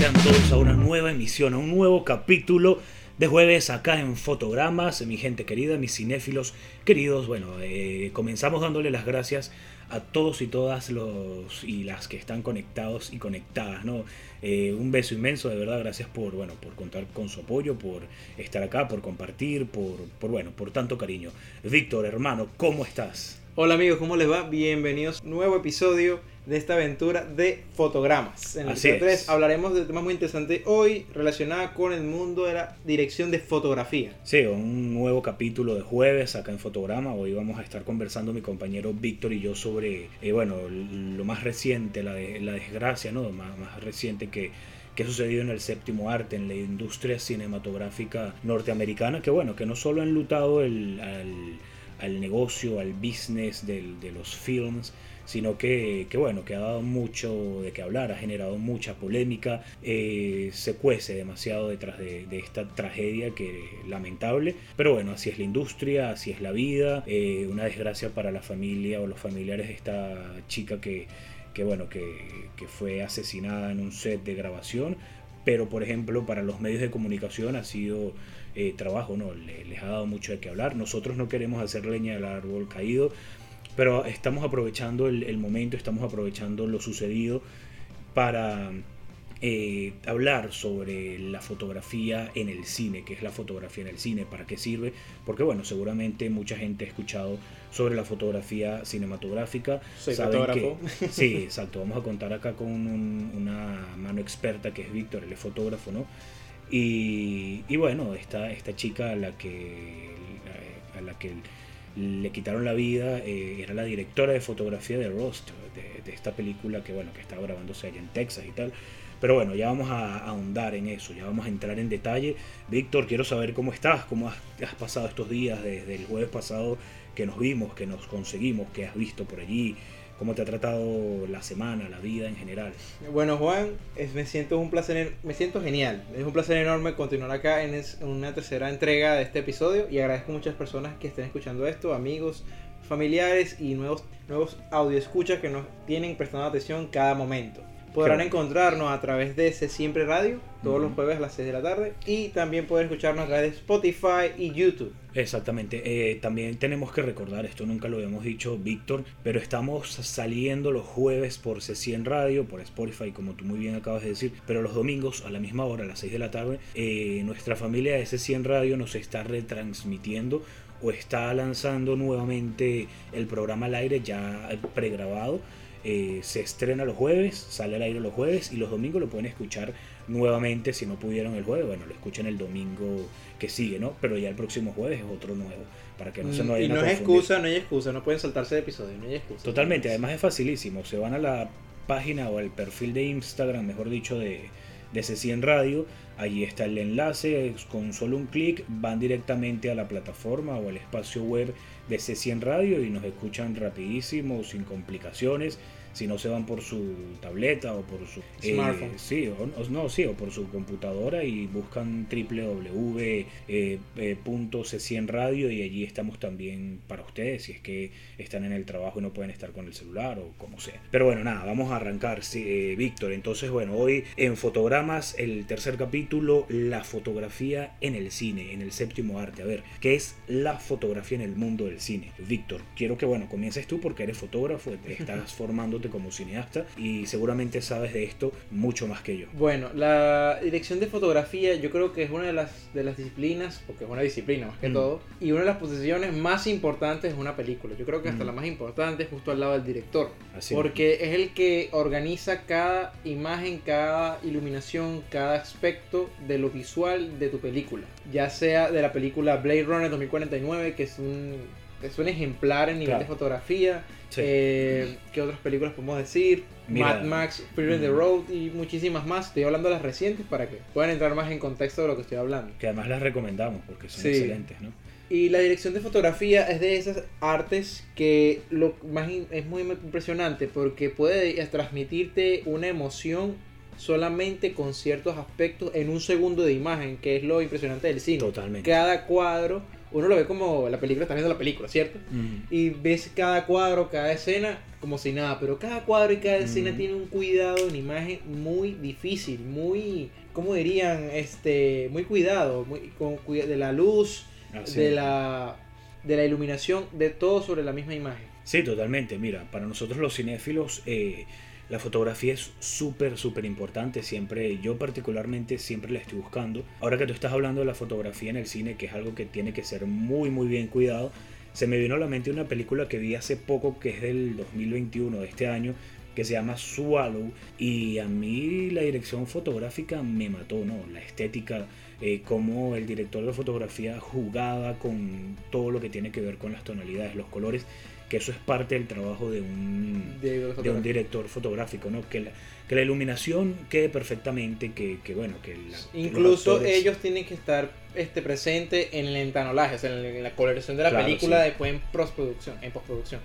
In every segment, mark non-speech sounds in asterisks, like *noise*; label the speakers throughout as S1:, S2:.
S1: Sean todos a una nueva emisión, a un nuevo capítulo de jueves acá en Fotogramas, mi gente querida, mis cinéfilos queridos. Bueno, eh, comenzamos dándole las gracias a todos y todas los y las que están conectados y conectadas, ¿no? Eh, un beso inmenso, de verdad, gracias por, bueno, por contar con su apoyo, por estar acá, por compartir, por, por bueno, por tanto cariño. Víctor, hermano, ¿cómo estás?
S2: Hola amigos, ¿cómo les va? Bienvenidos a un nuevo episodio de esta aventura de fotogramas. En el
S1: Así
S2: episodio
S1: es.
S2: 3 hablaremos de temas muy interesantes hoy relacionados con el mundo de la dirección de fotografía.
S1: Sí, un nuevo capítulo de jueves acá en Fotograma. Hoy vamos a estar conversando mi compañero Víctor y yo sobre, eh, bueno, lo más reciente, la, de- la desgracia, ¿no? Más, más reciente que, que ha sucedido en el séptimo arte, en la industria cinematográfica norteamericana, que bueno, que no solo ha enlutado el, al, al negocio, al business del- de los films, sino que, que, bueno, que ha dado mucho de qué hablar, ha generado mucha polémica, eh, se cuece demasiado detrás de, esta tragedia que lamentable, pero bueno, así es la industria, así es la vida, eh, una desgracia para la familia o los familiares de esta chica que, que bueno, que, que fue asesinada en un set de grabación, pero por ejemplo para los medios de comunicación ha sido eh, trabajo, ¿no? Le- les ha dado mucho de qué hablar, nosotros no queremos hacer leña del árbol caído, pero estamos aprovechando el, el momento, estamos aprovechando lo sucedido para eh, hablar sobre la fotografía en el cine, qué es la fotografía en el cine, para qué sirve, porque bueno, seguramente mucha gente ha escuchado sobre la fotografía cinematográfica.
S2: Soy
S1: Saben
S2: fotógrafo.
S1: que- *laughs* sí, exacto, vamos a contar acá con un- una mano experta que es Víctor, él es fotógrafo, ¿no? Y, bueno, esta, esta chica a la que, a la que le quitaron la vida eh, era la directora de fotografía de Rust, de, esta película que bueno que está grabándose allá en Texas y tal. Pero bueno, ya vamos a ahondar en eso, ya vamos a entrar en detalle. Víctor, quiero saber cómo estás, cómo has pasado estos días desde el jueves pasado que nos vimos, que nos conseguimos, que has visto por allí, cómo te ha tratado la semana, la vida en general.
S2: Bueno Juan, me siento un placer, me siento genial. Es un placer enorme continuar acá en una tercera entrega de este episodio y agradezco a muchas personas que estén escuchando esto, amigos, familiares y nuevos nuevos audio escuchas que nos tienen prestando atención cada momento. Podrán encontrarnos a través de ese Siempre Radio todos
S1: Ujú.
S2: los jueves a las 6 de la tarde y también pueden escucharnos a través de Spotify y YouTube.
S1: Exactamente. Eh, también tenemos que recordar, esto nunca lo habíamos dicho, Víctor, pero estamos saliendo los jueves por C100 Radio, por Spotify, como tú muy bien acabas de decir, pero los domingos a la misma hora, a las 6 de la tarde, eh, nuestra familia de C100 Radio nos está retransmitiendo o está lanzando nuevamente el programa al aire ya pregrabado. Eh, se estrena los jueves, sale al aire los jueves y los domingos lo pueden escuchar nuevamente si no pudieron el jueves, bueno, lo escuchen el domingo que sigue, ¿no? Pero ya el próximo jueves es otro nuevo, para que no se nos
S2: Mm, y
S1: vayan a
S2: no es
S1: confundir.
S2: excusa, no hay excusa, no pueden saltarse el episodio, no hay excusa.
S1: Totalmente, además es facilísimo, se van a la página o al perfil de Instagram, mejor dicho, de, de C100 Radio, ahí está el enlace, con solo un clic van directamente a la plataforma o al espacio web de C100 Radio y nos escuchan rapidísimo, sin complicaciones. Si no se van por su tableta o por su eh,
S2: Smartphone.
S1: sí, o, no, sí, o por su computadora y buscan www.c100 Radio y allí estamos también para ustedes si es que están en el trabajo y no pueden estar con el celular o como sea. Pero bueno, nada, vamos a arrancar, sí, eh, Víctor. Entonces, bueno, hoy en Fotogramas, el tercer capítulo, la fotografía en el cine, en el séptimo arte. A ver, ¿qué es la fotografía en el mundo del cine? Víctor, quiero que, bueno, comiences tú porque eres fotógrafo, te estás *laughs* como cineasta y seguramente sabes de esto mucho más que yo.
S2: Bueno, la dirección de fotografía yo creo que es una de las, de las disciplinas, porque es una disciplina más que
S1: Mm.
S2: todo, y una de las posiciones más importantes de una película. Yo creo que hasta
S1: Mm.
S2: la más importante es justo al lado del director,
S1: Así
S2: porque es el que organiza cada imagen, cada iluminación, cada aspecto de lo visual de tu película. Ya sea de la película Blade Runner 2049, que es un, es un ejemplar en nivel
S1: Claro.
S2: de fotografía,
S1: Sí.
S2: Eh, ¿Qué otras películas podemos decir?
S1: Mira.
S2: Mad Max, Fear in the
S1: Mm.
S2: Road y muchísimas más. Estoy hablando de las recientes para que puedan entrar más en contexto de lo que estoy hablando.
S1: Que además las recomendamos porque son
S2: Sí.
S1: excelentes, ¿no?
S2: Y la dirección de fotografía es de esas artes que lo más es muy impresionante porque puede transmitirte una emoción solamente con ciertos aspectos en un segundo de imagen, que es lo impresionante del cine.
S1: Totalmente.
S2: Cada cuadro, uno lo ve como la película, estás viendo la película, ¿cierto?
S1: Mm.
S2: Y ves cada cuadro, cada escena como si nada, pero cada cuadro y cada escena
S1: Mm.
S2: tiene un cuidado en imagen muy difícil, muy, ¿cómo dirían? Este, muy cuidado, muy con de la luz,
S1: Así
S2: de la de la iluminación, de todo sobre la misma imagen.
S1: Sí, totalmente. Mira, para nosotros los cinéfilos, eh, la fotografía es súper, súper importante. Siempre, yo particularmente, siempre la estoy buscando. Ahora que tú estás hablando de la fotografía en el cine, que es algo que tiene que ser muy, muy bien cuidado, se me vino a la mente una película que vi hace poco, que es del 2021, de este año, que se llama Swallow. Y a mí la dirección fotográfica me mató, ¿no? La estética, eh, cómo el director de fotografía jugaba con todo lo que tiene que ver con las tonalidades, los colores, que eso es parte del trabajo de un,
S2: De,
S1: de un director fotográfico, ¿no? Que la, que la iluminación quede perfectamente, que, que bueno, que la-
S2: Incluso
S1: actores-
S2: ellos tienen que estar este, presentes en el entanolaje, o sea, en la coloración de la
S1: Claro,
S2: película
S1: sí.
S2: después en postproducción, en postproducción.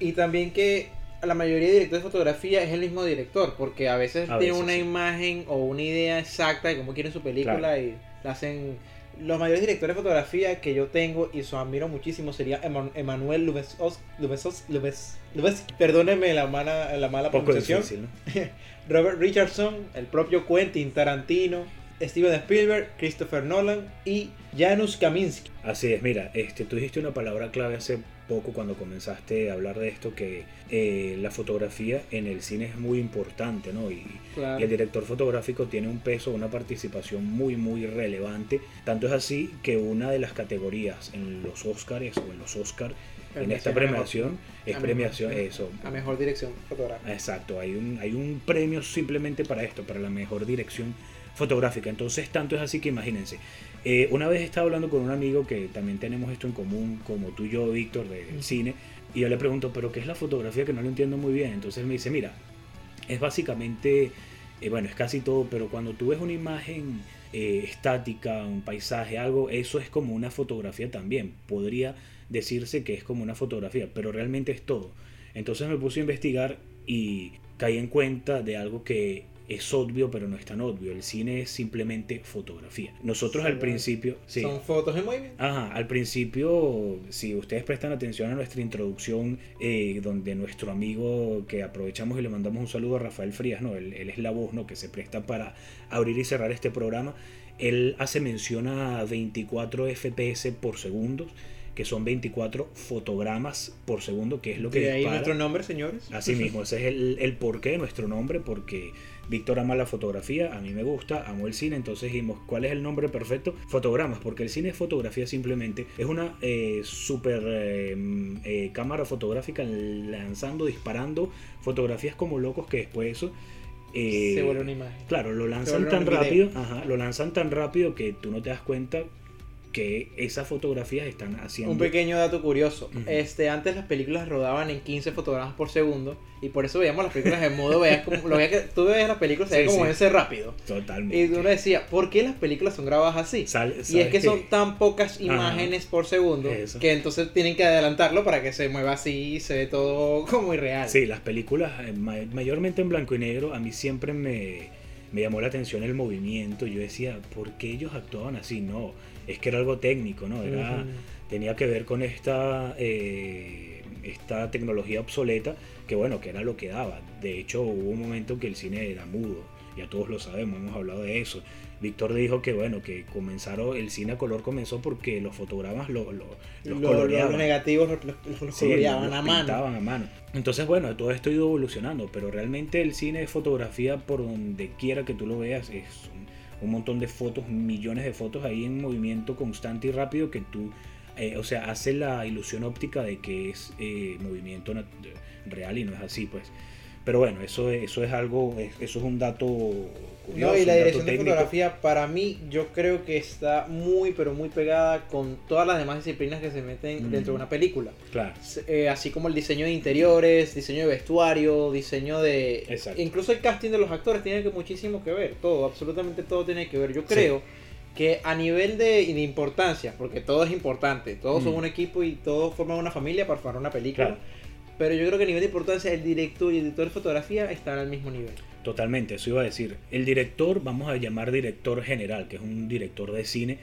S2: Y también que la mayoría de directores de fotografía es el mismo director, porque a veces
S1: A
S2: tiene
S1: veces,
S2: una
S1: sí.
S2: imagen o una idea exacta de cómo quieren su película
S1: Claro.
S2: y la hacen... Los mayores directores de fotografía que yo tengo y su admiro muchísimo sería Eman- Emanuel Lubezos, Lubezos, Lubez, Lubez- perdónenme la mala, la mala
S1: Poco
S2: pronunciación.
S1: difícil, ¿no? *laughs*
S2: Robert Richardson, el propio Quentin Tarantino, Steven Spielberg, Christopher Nolan y Janusz Kaminski.
S1: Así es, mira, este, tú dijiste una palabra clave hace poco cuando comenzaste a hablar de esto, que eh, la fotografía en el cine es muy importante, ¿no? Y,
S2: Claro.
S1: y el director fotográfico tiene un peso, una participación muy, muy relevante. Tanto es así que una de las categorías en los Oscars o en los Oscars, en esta premiación, es
S2: a
S1: premiación,
S2: mejor-
S1: eso.
S2: A mejor dirección fotográfica.
S1: Exacto, hay un, hay un premio simplemente para esto, para la mejor dirección fotográfica. Entonces, tanto es así que imagínense. Eh, una vez estaba hablando con un amigo que también tenemos esto en común, como tú y yo, Víctor, del cine, y yo le pregunto, ¿pero qué es la fotografía? Que no lo entiendo muy bien. Entonces él me dice, mira, es básicamente, eh, bueno, es casi todo, pero cuando tú ves una imagen eh, estática, un paisaje, algo, eso es como una fotografía también. Podría decirse que es como una fotografía, pero realmente es todo. Entonces me puse a investigar y caí en cuenta de algo que es obvio, pero no es tan obvio. El cine es simplemente fotografía. Nosotros al principio, sí,
S2: Son fotos de movimiento.
S1: Ajá, al principio, si ustedes prestan atención a nuestra introducción, eh, donde nuestro amigo que aprovechamos y le mandamos un saludo a Rafael Frías, ¿no? Él, él es la voz, ¿no? Que se presta para abrir y cerrar este programa. Él hace mención a 24 FPS por segundo, que son 24 fotogramas por segundo, que es lo que
S2: De ahí
S1: dispara.
S2: nuestro nombre, señores.
S1: Así mismo, ese es el, el porqué de nuestro nombre, porque Víctor ama la fotografía, a mí me gusta, amo el cine, entonces dijimos, ¿cuál es el nombre perfecto? Fotogramas, porque el cine es fotografía simplemente, es una eh, super eh, mm, eh, cámara fotográfica lanzando, disparando fotografías como locos que después eso... eh,
S2: Se vuelve una imagen.
S1: Claro, lo lanzan tan rápido, ajá, lo lanzan tan rápido que tú no te das cuenta que esas fotografías están haciendo...
S2: Un pequeño dato curioso.
S1: Ujú.
S2: Este, antes las películas rodaban en 15 fotogramas por segundo. Y por eso veíamos las películas en modo, veías como, lo veías que, tú ves las películas, se
S1: Sí,
S2: como
S1: sí.
S2: ese rápido.
S1: Totalmente.
S2: Y uno decía, ¿por qué las películas son grabadas así?
S1: Sal-
S2: Y es
S1: ¿sabes
S2: que son tan pocas
S1: Ajá.
S2: imágenes por segundo
S1: Eso.
S2: que entonces tienen que adelantarlo para que se mueva así y se ve todo como irreal.
S1: Sí, las películas, eh, ma- mayormente en blanco y negro, a mí siempre me, me llamó la atención el movimiento. Yo decía, ¿por qué ellos actuaban así? No, es que era algo técnico, ¿no? Era,
S2: Ujú.
S1: Tenía que ver con esta, eh, esta tecnología obsoleta, que bueno, que era lo que daba. De hecho, hubo un momento en que el cine era mudo, ya todos lo sabemos, hemos hablado de eso. Víctor dijo que bueno, que comenzaron, el cine a color comenzó porque los fotogramas lo, lo- los
S2: Lo-
S1: coloreaban.
S2: los negativos los, los-
S1: Sí,
S2: coloreaban a mano.
S1: a mano. Entonces, bueno, todo esto ha ido evolucionando, pero realmente el cine de fotografía, por donde quiera que tú lo veas, es un, un montón de fotos, millones de fotos ahí en movimiento constante y rápido que tú, eh, o sea, hace la ilusión óptica de que es eh, movimiento real y no es así, pues. Pero bueno, eso, eso es algo, eso es un dato
S2: no, y la dirección de fotografía para mí yo creo que está muy pero muy pegada con todas las demás disciplinas que se meten dentro de una película.
S1: Claro.
S2: Eh, así como el diseño de interiores, diseño de vestuario, diseño de...
S1: Exacto.
S2: Incluso el casting de los actores tiene que muchísimo que ver, todo, absolutamente todo tiene que ver. Yo creo que a nivel de, de, importancia, porque todo es importante, todos son un equipo y todos forman una familia para formar una película. Pero yo creo que a nivel de importancia el director y el editor de fotografía están al mismo nivel.
S1: Totalmente, eso iba a decir. El director, vamos a llamar director general, que es un director de cine,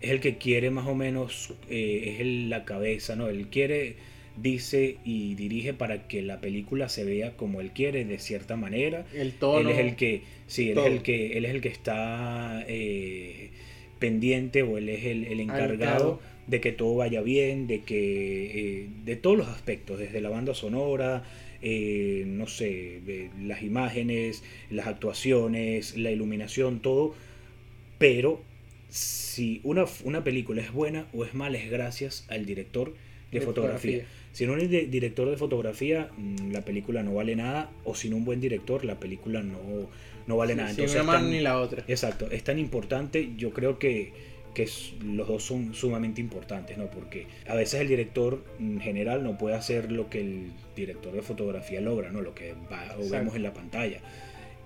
S1: es el que quiere más o menos, eh, es la cabeza, ¿no? Él quiere, dice y dirige para que la película se vea como él quiere, de cierta manera.
S2: El tono.
S1: Él es el que, sí, él es el que, él es el que está eh, pendiente o él es el, encargado de que todo vaya bien, de que, eh, de todos los aspectos, desde la banda sonora, eh, no sé, las imágenes, las actuaciones, la iluminación, todo. Pero si una, una película es buena o es mala es gracias al director de, fotografía. Si no hay director de fotografía, mm, la película no vale nada. O sin un buen director, la película no, no vale nada.
S2: Entonces, una mano ni la otra.
S1: Exacto, es tan importante. Yo creo que que los dos son sumamente importantes, ¿no? Porque a veces el director en general no puede hacer lo que el director de fotografía logra, ¿no? Lo que vemos en la pantalla.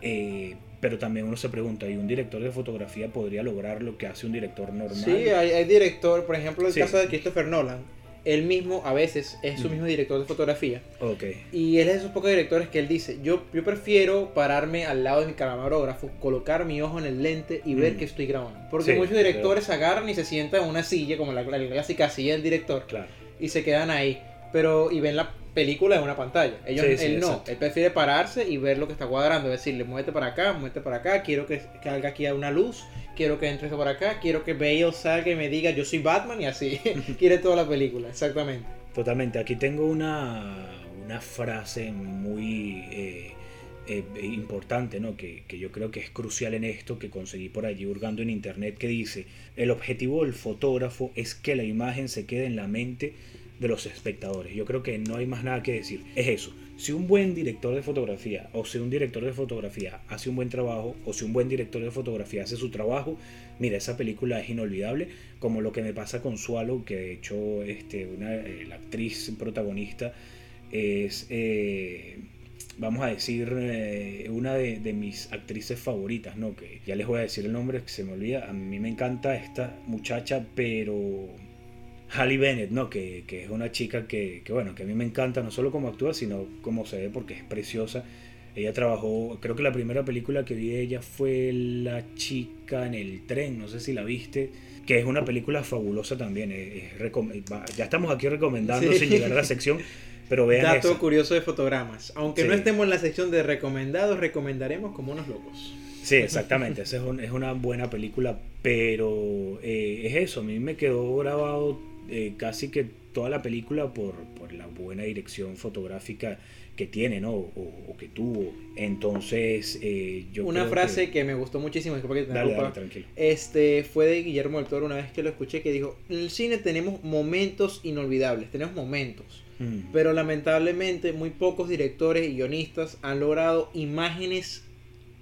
S1: Eh, pero también uno se pregunta, ¿y un director de fotografía podría lograr lo que hace un director normal?
S2: Sí, hay, hay director, por ejemplo, el caso de Christopher Nolan él mismo a veces es su mismo director de fotografía.
S1: Okay.
S2: Y él es de esos pocos directores que él dice, yo, yo prefiero pararme al lado de mi camarógrafo, colocar mi ojo en el lente y ver mm. que estoy grabando. Porque muchos directores agarran y se sientan en una silla, como la, la clásica silla del director,
S1: claro.
S2: y se quedan ahí. Pero, y ven la película en una pantalla. Ellos, él no, él prefiere pararse y ver lo que está cuadrando, decirle, muévete para acá, muévete para acá, quiero que, que haga aquí una luz quiero que entre esto por acá, quiero que Bale salga y me diga yo soy Batman y así. *laughs* Quiere toda la película, exactamente.
S1: Totalmente. Aquí tengo una, una frase muy eh, eh, importante, ¿no? Que, que, yo creo que es crucial en esto, que conseguí por allí hurgando en internet, que dice, el objetivo del fotógrafo es que la imagen se quede en la mente de los espectadores. Yo creo que no hay más nada que decir. Es eso. Si un buen director de fotografía o si un director de fotografía hace un buen trabajo o si un buen director de fotografía hace su trabajo, mira, esa película es inolvidable, como lo que me pasa con Swallow, que de hecho este, una, eh, la actriz protagonista es, eh, vamos a decir, eh, una de, de, mis actrices favoritas, ¿no? Que ya les voy a decir el nombre, que se me olvida, a mí me encanta esta muchacha, pero Halle Bennett, ¿no? Que, que es una chica que, que, bueno, que a mí me encanta, no solo como actúa, sino como se ve porque es preciosa. Ella trabajó, creo que la primera película que vi de ella fue La chica en el tren, no sé si la viste, que es una película fabulosa también. ya estamos aquí recomendando sin llegar a la sección, pero vean
S2: Dato curioso de fotogramas. Aunque no estemos en la sección de recomendados, recomendaremos como unos locos.
S1: Sí, exactamente. Esa es, es, una buena película, pero eh, es eso. A mí me quedó grabado eh, casi que toda la película por, por, la buena dirección fotográfica que tiene, ¿no? O, que tuvo. Entonces, eh, yo
S2: Una frase que... me gustó muchísimo, Este, fue de Guillermo del Toro una vez que lo escuché que dijo, en el cine tenemos momentos inolvidables, tenemos momentos. Mm. Pero lamentablemente muy pocos directores y guionistas han logrado imágenes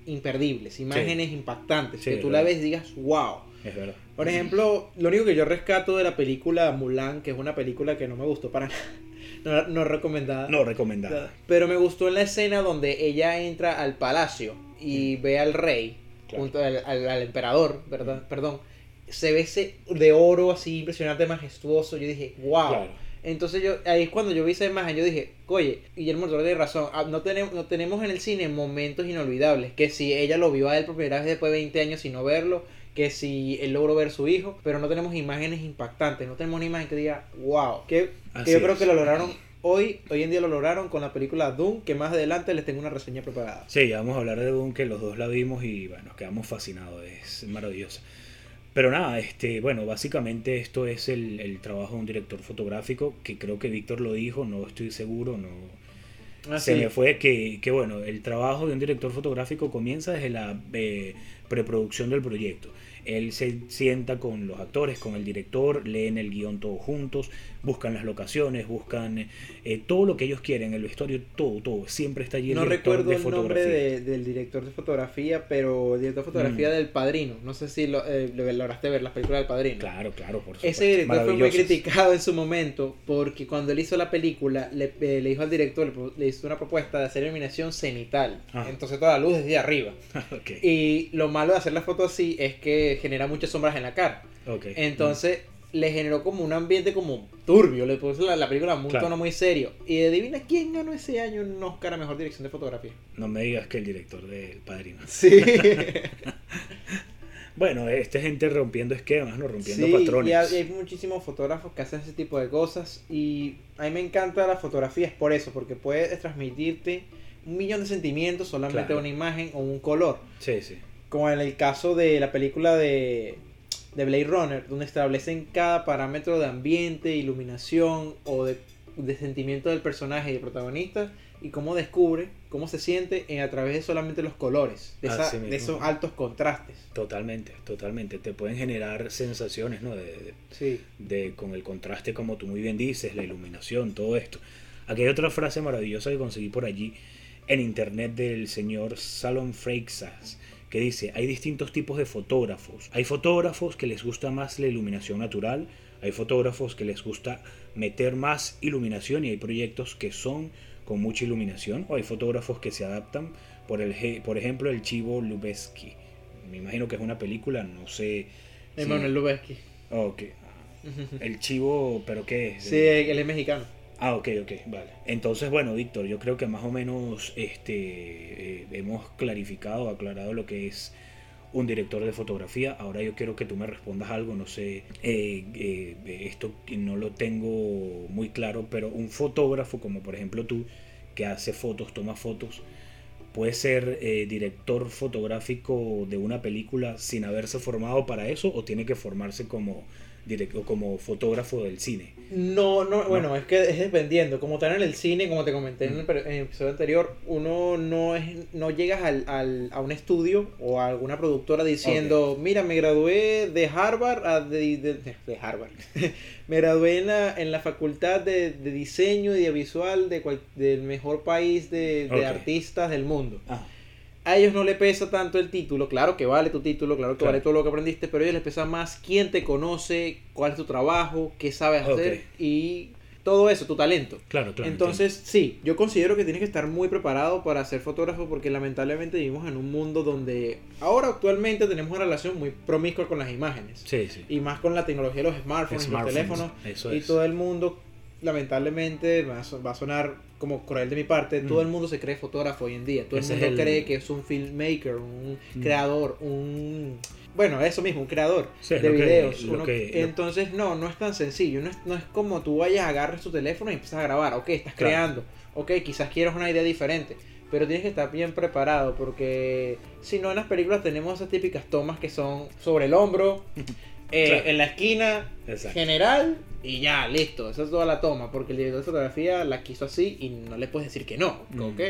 S2: imperdibles, imágenes impactantes, que tú la ves y digas, wow.
S1: Es verdad.
S2: Por ejemplo, lo único que yo rescato de la película Mulan, que es una película que no me gustó para nada, *laughs* no, recomendada.
S1: No recomendada.
S2: Pero me gustó en la escena donde ella entra al palacio y ve al rey, junto al, emperador, ¿verdad? Perdón. Se ve ese de oro así impresionante, majestuoso. Yo dije, wow. Entonces yo, ahí es cuando yo vi esa imagen, yo dije, oye, Guillermo Toro tiene razón, ah, no tenemos, no tenemos en el cine momentos inolvidables, que si ella lo vio a él por primera vez después de 20 años y no verlo, que si él logró ver su hijo, pero no tenemos imágenes impactantes, no tenemos una imagen que diga, wow, que, yo creo que lo lograron hoy, hoy en día lo lograron con la película Doom, que más adelante les tengo una reseña preparada.
S1: Sí, ya vamos a hablar de Doom, que los dos la vimos y bueno, nos quedamos fascinados, es maravilloso. Pero nada, este, bueno, básicamente esto es el, el trabajo de un director fotográfico, que creo que Víctor lo dijo, no estoy seguro, no, se me fue que, que, bueno, el trabajo de un director fotográfico comienza desde la eh, preproducción del proyecto. Él se sienta con los actores, con el director, leen el guion todos juntos, buscan las locaciones, buscan eh, todo lo que ellos quieren, el vestuario, todo, todo. Siempre está allí el
S2: no recuerdo
S1: de
S2: el
S1: fotografía.
S2: nombre de- del director de fotografía, pero el director de fotografía
S1: Mm.
S2: del Padrino. No sé si lo, eh, lo lograste ver, las películas del Padrino.
S1: Claro, claro, por supuesto.
S2: Ese director fue muy criticado en su momento porque cuando él hizo la película le, eh, le dijo al director, le, hizo una propuesta de hacer iluminación cenital.
S1: Ah.
S2: Entonces toda la luz desde arriba. *laughs*
S1: ok,
S2: Y lo malo de hacer la foto así es que genera muchas sombras en la cara.
S1: ok.
S2: Entonces le generó como un ambiente como turbio, le puso la, la película un
S1: Claro.
S2: tono muy serio. Y adivina quién ganó ese año un Oscar a Mejor Dirección de Fotografía.
S1: No me digas que el director de Padrino.
S2: Sí. *laughs*
S1: Bueno, este gente rompiendo esquemas, ¿no? Rompiendo
S2: Sí,
S1: patrones.
S2: y hay, hay muchísimos fotógrafos que hacen ese tipo de cosas y a mí me encanta la fotografía es por eso, porque puede transmitirte un millón de sentimientos solamente
S1: Claro.
S2: una imagen o un color.
S1: Sí, sí.
S2: Como en el caso de la película de, de Blade Runner, donde establecen cada parámetro de ambiente, iluminación o de, de sentimiento del personaje y del protagonista y cómo descubre, cómo se siente en- a través de solamente los colores, de, esa- esos altos contrastes.
S1: Totalmente, totalmente. Te pueden generar sensaciones, ¿no? De, de-
S2: Sí.
S1: de- con el contraste, como tú muy bien dices, la iluminación, todo esto. Aquí hay otra frase maravillosa que conseguí por allí en internet del señor Salon Freixas que dice, hay distintos tipos de fotógrafos. Hay fotógrafos que les gusta más la iluminación natural, hay fotógrafos que les gusta meter más iluminación y hay proyectos que son con mucha iluminación o hay fotógrafos que se adaptan, por, el, por ejemplo el Chivo Lubeski. Me imagino que es una película, no sé.
S2: Emanuel Lubezki.
S1: Ok. *laughs* El chivo, ¿pero qué es?
S2: Sí, él es mexicano.
S1: Ah, ok, ok, vale. Entonces, bueno, Víctor, yo creo que más o menos este, eh, hemos clarificado, aclarado lo que es un director de fotografía. Ahora yo quiero que tú me respondas algo, no sé, eh, eh, esto no lo tengo muy claro, pero un fotógrafo como por ejemplo tú, que hace fotos, toma fotos, puede ser director fotográfico de una película sin haberse formado para eso o tiene que formarse como, direct- o como fotógrafo del cine.
S2: No, no, bueno, es que es dependiendo. Como tal en el cine, como te comenté en el, per- en el episodio anterior, uno no es no llegas al, al- a un estudio o a alguna productora diciendo, mira, me gradué de Harvard, a de, de- de Harvard. *laughs* me gradué en la, en la facultad de, de diseño y de visual de cual- del mejor país de, artistas del mundo.
S1: Ah,
S2: A ellos no le pesa tanto el título, claro que vale tu título, claro que
S1: Claro.
S2: vale todo lo que aprendiste, pero a ellos les pesa más quién te conoce, cuál es tu trabajo, qué sabes hacer y todo eso, tu talento.
S1: claro, claro.
S2: Entonces, sí, yo considero que tienes que estar muy preparado para ser fotógrafo porque lamentablemente vivimos en un mundo donde ahora actualmente tenemos una relación muy promiscua con las imágenes.
S1: Sí, sí.
S2: Y más con la tecnología de los smartphones,
S1: Smartphones,
S2: los teléfonos
S1: eso
S2: y todo el mundo, lamentablemente, va a, sonar como cruel de mi parte,
S1: Mm.
S2: todo el mundo se cree fotógrafo hoy en día, todo
S1: Ese
S2: el mundo
S1: el-
S2: cree que es un filmmaker, un
S1: Mm.
S2: creador, un... Bueno, eso mismo, un creador
S1: Sí,
S2: de
S1: que-
S2: videos. uno-
S1: que-
S2: entonces, no, no es tan sencillo, no es, no es como tú vayas, agarres tu teléfono y empiezas a grabar, ok, estás
S1: Claro.
S2: creando, ok, quizás quieras una idea diferente. Pero tienes que estar bien preparado porque si no en las películas tenemos esas típicas tomas que son sobre el hombro, *laughs* eh,
S1: Claro.
S2: en la esquina,
S1: Exacto.
S2: general y ya, listo. Esa es toda la toma, porque el director de fotografía la quiso así y no le puedes decir que no,
S1: Mm.
S2: ¿ok?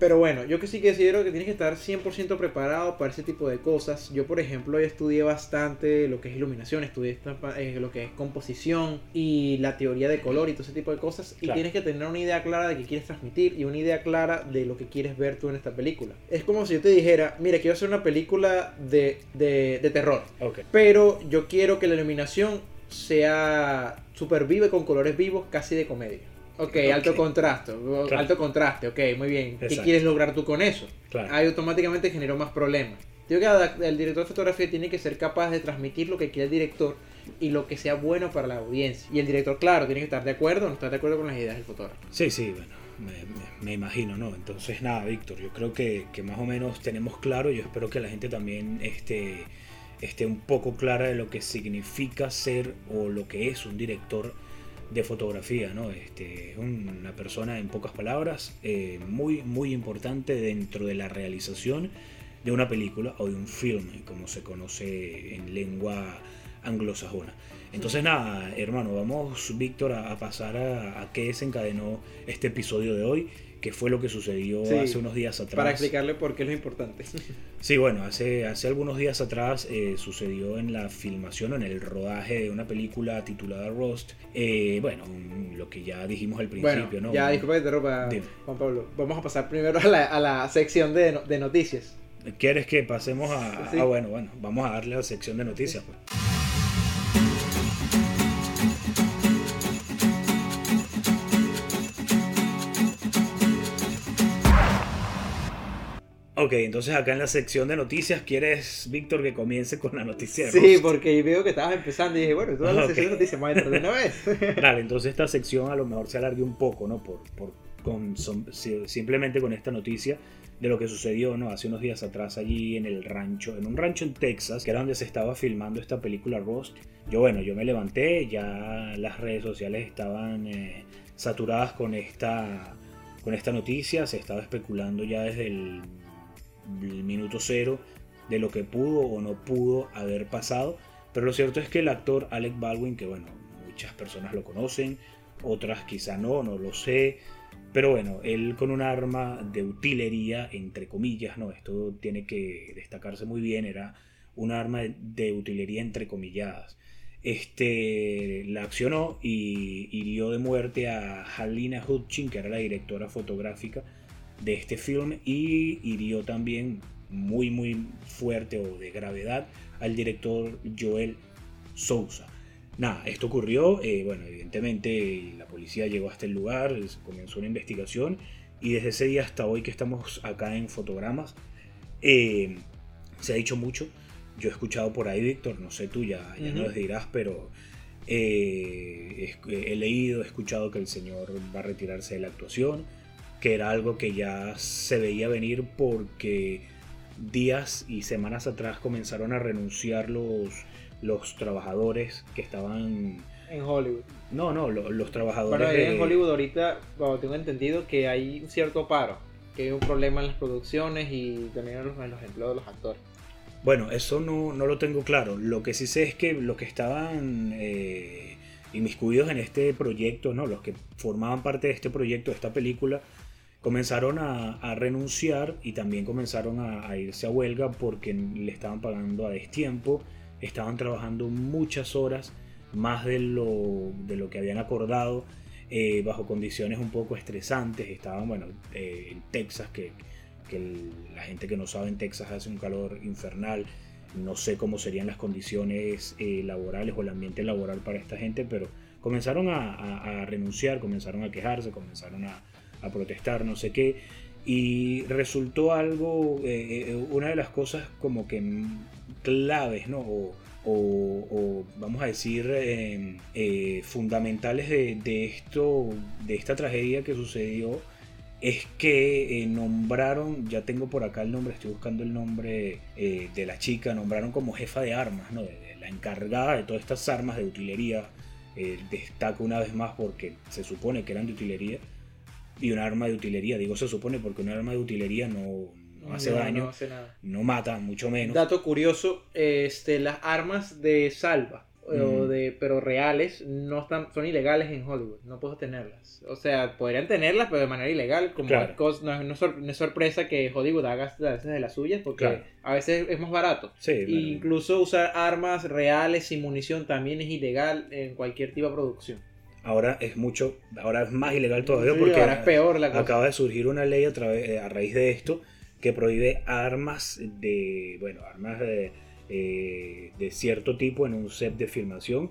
S2: Pero bueno, yo que sí considero que tienes que estar 100% preparado para ese tipo de cosas. Yo, por ejemplo, estudié bastante lo que es iluminación, estudié eh, lo que es composición y la teoría de color y todo ese tipo de cosas. Y tienes que tener una idea clara de qué quieres transmitir y una idea clara de lo que quieres ver tú en esta película. Es como si yo te dijera, mira, quiero hacer una película de, de, de terror.
S1: Ok.
S2: Pero yo quiero que la iluminación sea super viva y con colores vivos, casi de comedia. Ok,
S1: Ok.
S2: alto contraste,
S1: Claro.
S2: alto contraste, ok, muy bien. ¿Qué
S1: Exacto.
S2: quieres lograr tú con eso?
S1: Claro.
S2: Ahí automáticamente generó más problemas. Digo que ada- el director de fotografía tiene que ser capaz de transmitir lo que quiere el director y lo que sea bueno para la audiencia. Y el director, claro, tiene que estar de acuerdo o no estar de acuerdo con las ideas del fotógrafo.
S1: Sí, sí, bueno, me, me- me imagino, ¿no? Entonces, nada, Víctor, yo creo que, que más o menos tenemos claro, yo espero que la gente también esté, esté un poco clara de lo que significa ser o lo que es un director de fotografía, ¿no? Este, es una persona, en pocas palabras, eh, muy, muy importante dentro de la realización de una película o de un film, como se conoce en lengua anglosajona. Entonces nada, hermano, vamos Víctor a, a pasar a, a qué desencadenó este episodio de hoy, qué fue lo que sucedió
S2: Sí,
S1: hace unos días atrás.
S2: Para explicarle por qué es lo importante. *laughs*
S1: Sí, bueno, hace, hace algunos días atrás eh, sucedió en la filmación o en el rodaje de una película titulada Roast. eh, bueno, lo que ya dijimos al principio,
S2: bueno,
S1: ¿no?
S2: ya
S1: Un-
S2: disculpa que te
S1: Dime.
S2: Juan Pablo. Vamos a pasar primero a la, a la sección de, no- de noticias.
S1: ¿Quieres que pasemos a.?
S2: Sí.
S1: Ah, bueno, bueno, vamos a darle a la sección de noticias. Pues. Ok, entonces acá en la sección de noticias, ¿quieres, Víctor, que comience con la noticia de
S2: Sí,
S1: Roast?
S2: porque veo que estabas empezando y dije, bueno, tú vas a la sección de noticias, vamos a entrar de una vez. *laughs*
S1: Claro, entonces esta sección a lo mejor se alargue un poco, ¿no? Por, por- con, son- si- simplemente con esta noticia de lo que sucedió, ¿no? Hace unos días atrás allí en el rancho, en un rancho en Texas, que era donde se estaba filmando esta película Roast. Yo, bueno, yo me levanté, ya las redes sociales estaban eh, saturadas con esta, con esta noticia, se estaba especulando ya desde el, el minuto cero de lo que pudo o no pudo haber pasado. Pero lo cierto es que el actor Alec Baldwin, que bueno, muchas personas lo conocen, otras quizá no, no lo sé. Pero bueno, él con un arma de utilería, entre comillas, no, esto tiene que destacarse muy bien, era un arma de utilería entre comilladas. Este la accionó y hirió de muerte a Halina Hutchin, que era la directora fotográfica de este film, y hirió también muy, muy fuerte o de gravedad al director Joel Sousa. Nada, esto ocurrió, eh, bueno, evidentemente la policía llegó hasta el lugar, comenzó una investigación y desde ese día hasta hoy que estamos acá en fotogramas, eh, se ha dicho mucho. Yo he escuchado por ahí, Víctor, no sé tú, ya, ya
S2: Ujú.
S1: nos dirás, pero eh, he leído, he escuchado que el señor va a retirarse de la actuación, que era algo que ya se veía venir porque días y semanas atrás comenzaron a renunciar los, los trabajadores que estaban...
S2: En Hollywood.
S1: No, no, lo- los, trabajadores...
S2: Bueno,
S1: de-
S2: en Hollywood ahorita, bueno, tengo entendido que hay un cierto paro, que hay un problema en las producciones y también en los, en los empleos de los actores.
S1: Bueno, eso no, no lo tengo claro. Lo que sí sé es que los que estaban eh, inmiscuidos en este proyecto, ¿no? los que formaban parte de este proyecto, de esta película, comenzaron a, renunciar y también comenzaron a, irse a huelga porque le estaban pagando a destiempo, estaban trabajando muchas horas, más de lo, de lo que habían acordado, eh, bajo condiciones un poco estresantes. Estaban, bueno, eh, en Texas, que, que la gente que no sabe en Texas hace un calor infernal. No sé cómo serían las condiciones eh, laborales o el ambiente laboral para esta gente, pero comenzaron a- a renunciar, comenzaron a quejarse, comenzaron a, a protestar, no sé qué. Y resultó algo, eh, eh, una de las cosas como que claves, ¿no? O, vamos a decir eh, eh, fundamentales de, esto, de esta tragedia que sucedió, es que nombraron, ya tengo por acá el nombre, estoy buscando el nombre de la chica, nombraron como jefa de armas, ¿no? De- la encargada de todas estas armas de utilería. Destaco una vez más porque se supone que eran de utilería. Y un arma de utilería, digo se supone porque un arma de utilería no, no hace daño,
S2: No hace nada.
S1: no mata, mucho menos.
S2: Dato curioso, este, las armas de salva, o
S1: Mm.
S2: de, pero reales, no están, son ilegales en Hollywood, no puedes tenerlas. O sea, podrían tenerlas, pero de manera ilegal, como
S1: Claro.
S2: cos- no, no es sor- no es sorpresa que Hollywood haga a veces de las suyas, porque
S1: Claro.
S2: a veces es más barato.
S1: Sí,
S2: incluso usar armas reales sin munición también es ilegal en cualquier tipo de producción.
S1: Ahora es mucho, ahora es más ilegal todavía
S2: Sí,
S1: porque
S2: ahora es peor la cosa.
S1: acaba de surgir una ley a, través, eh, a raíz de esto que prohíbe armas de, bueno, armas de, eh, de cierto tipo en un set de filmación.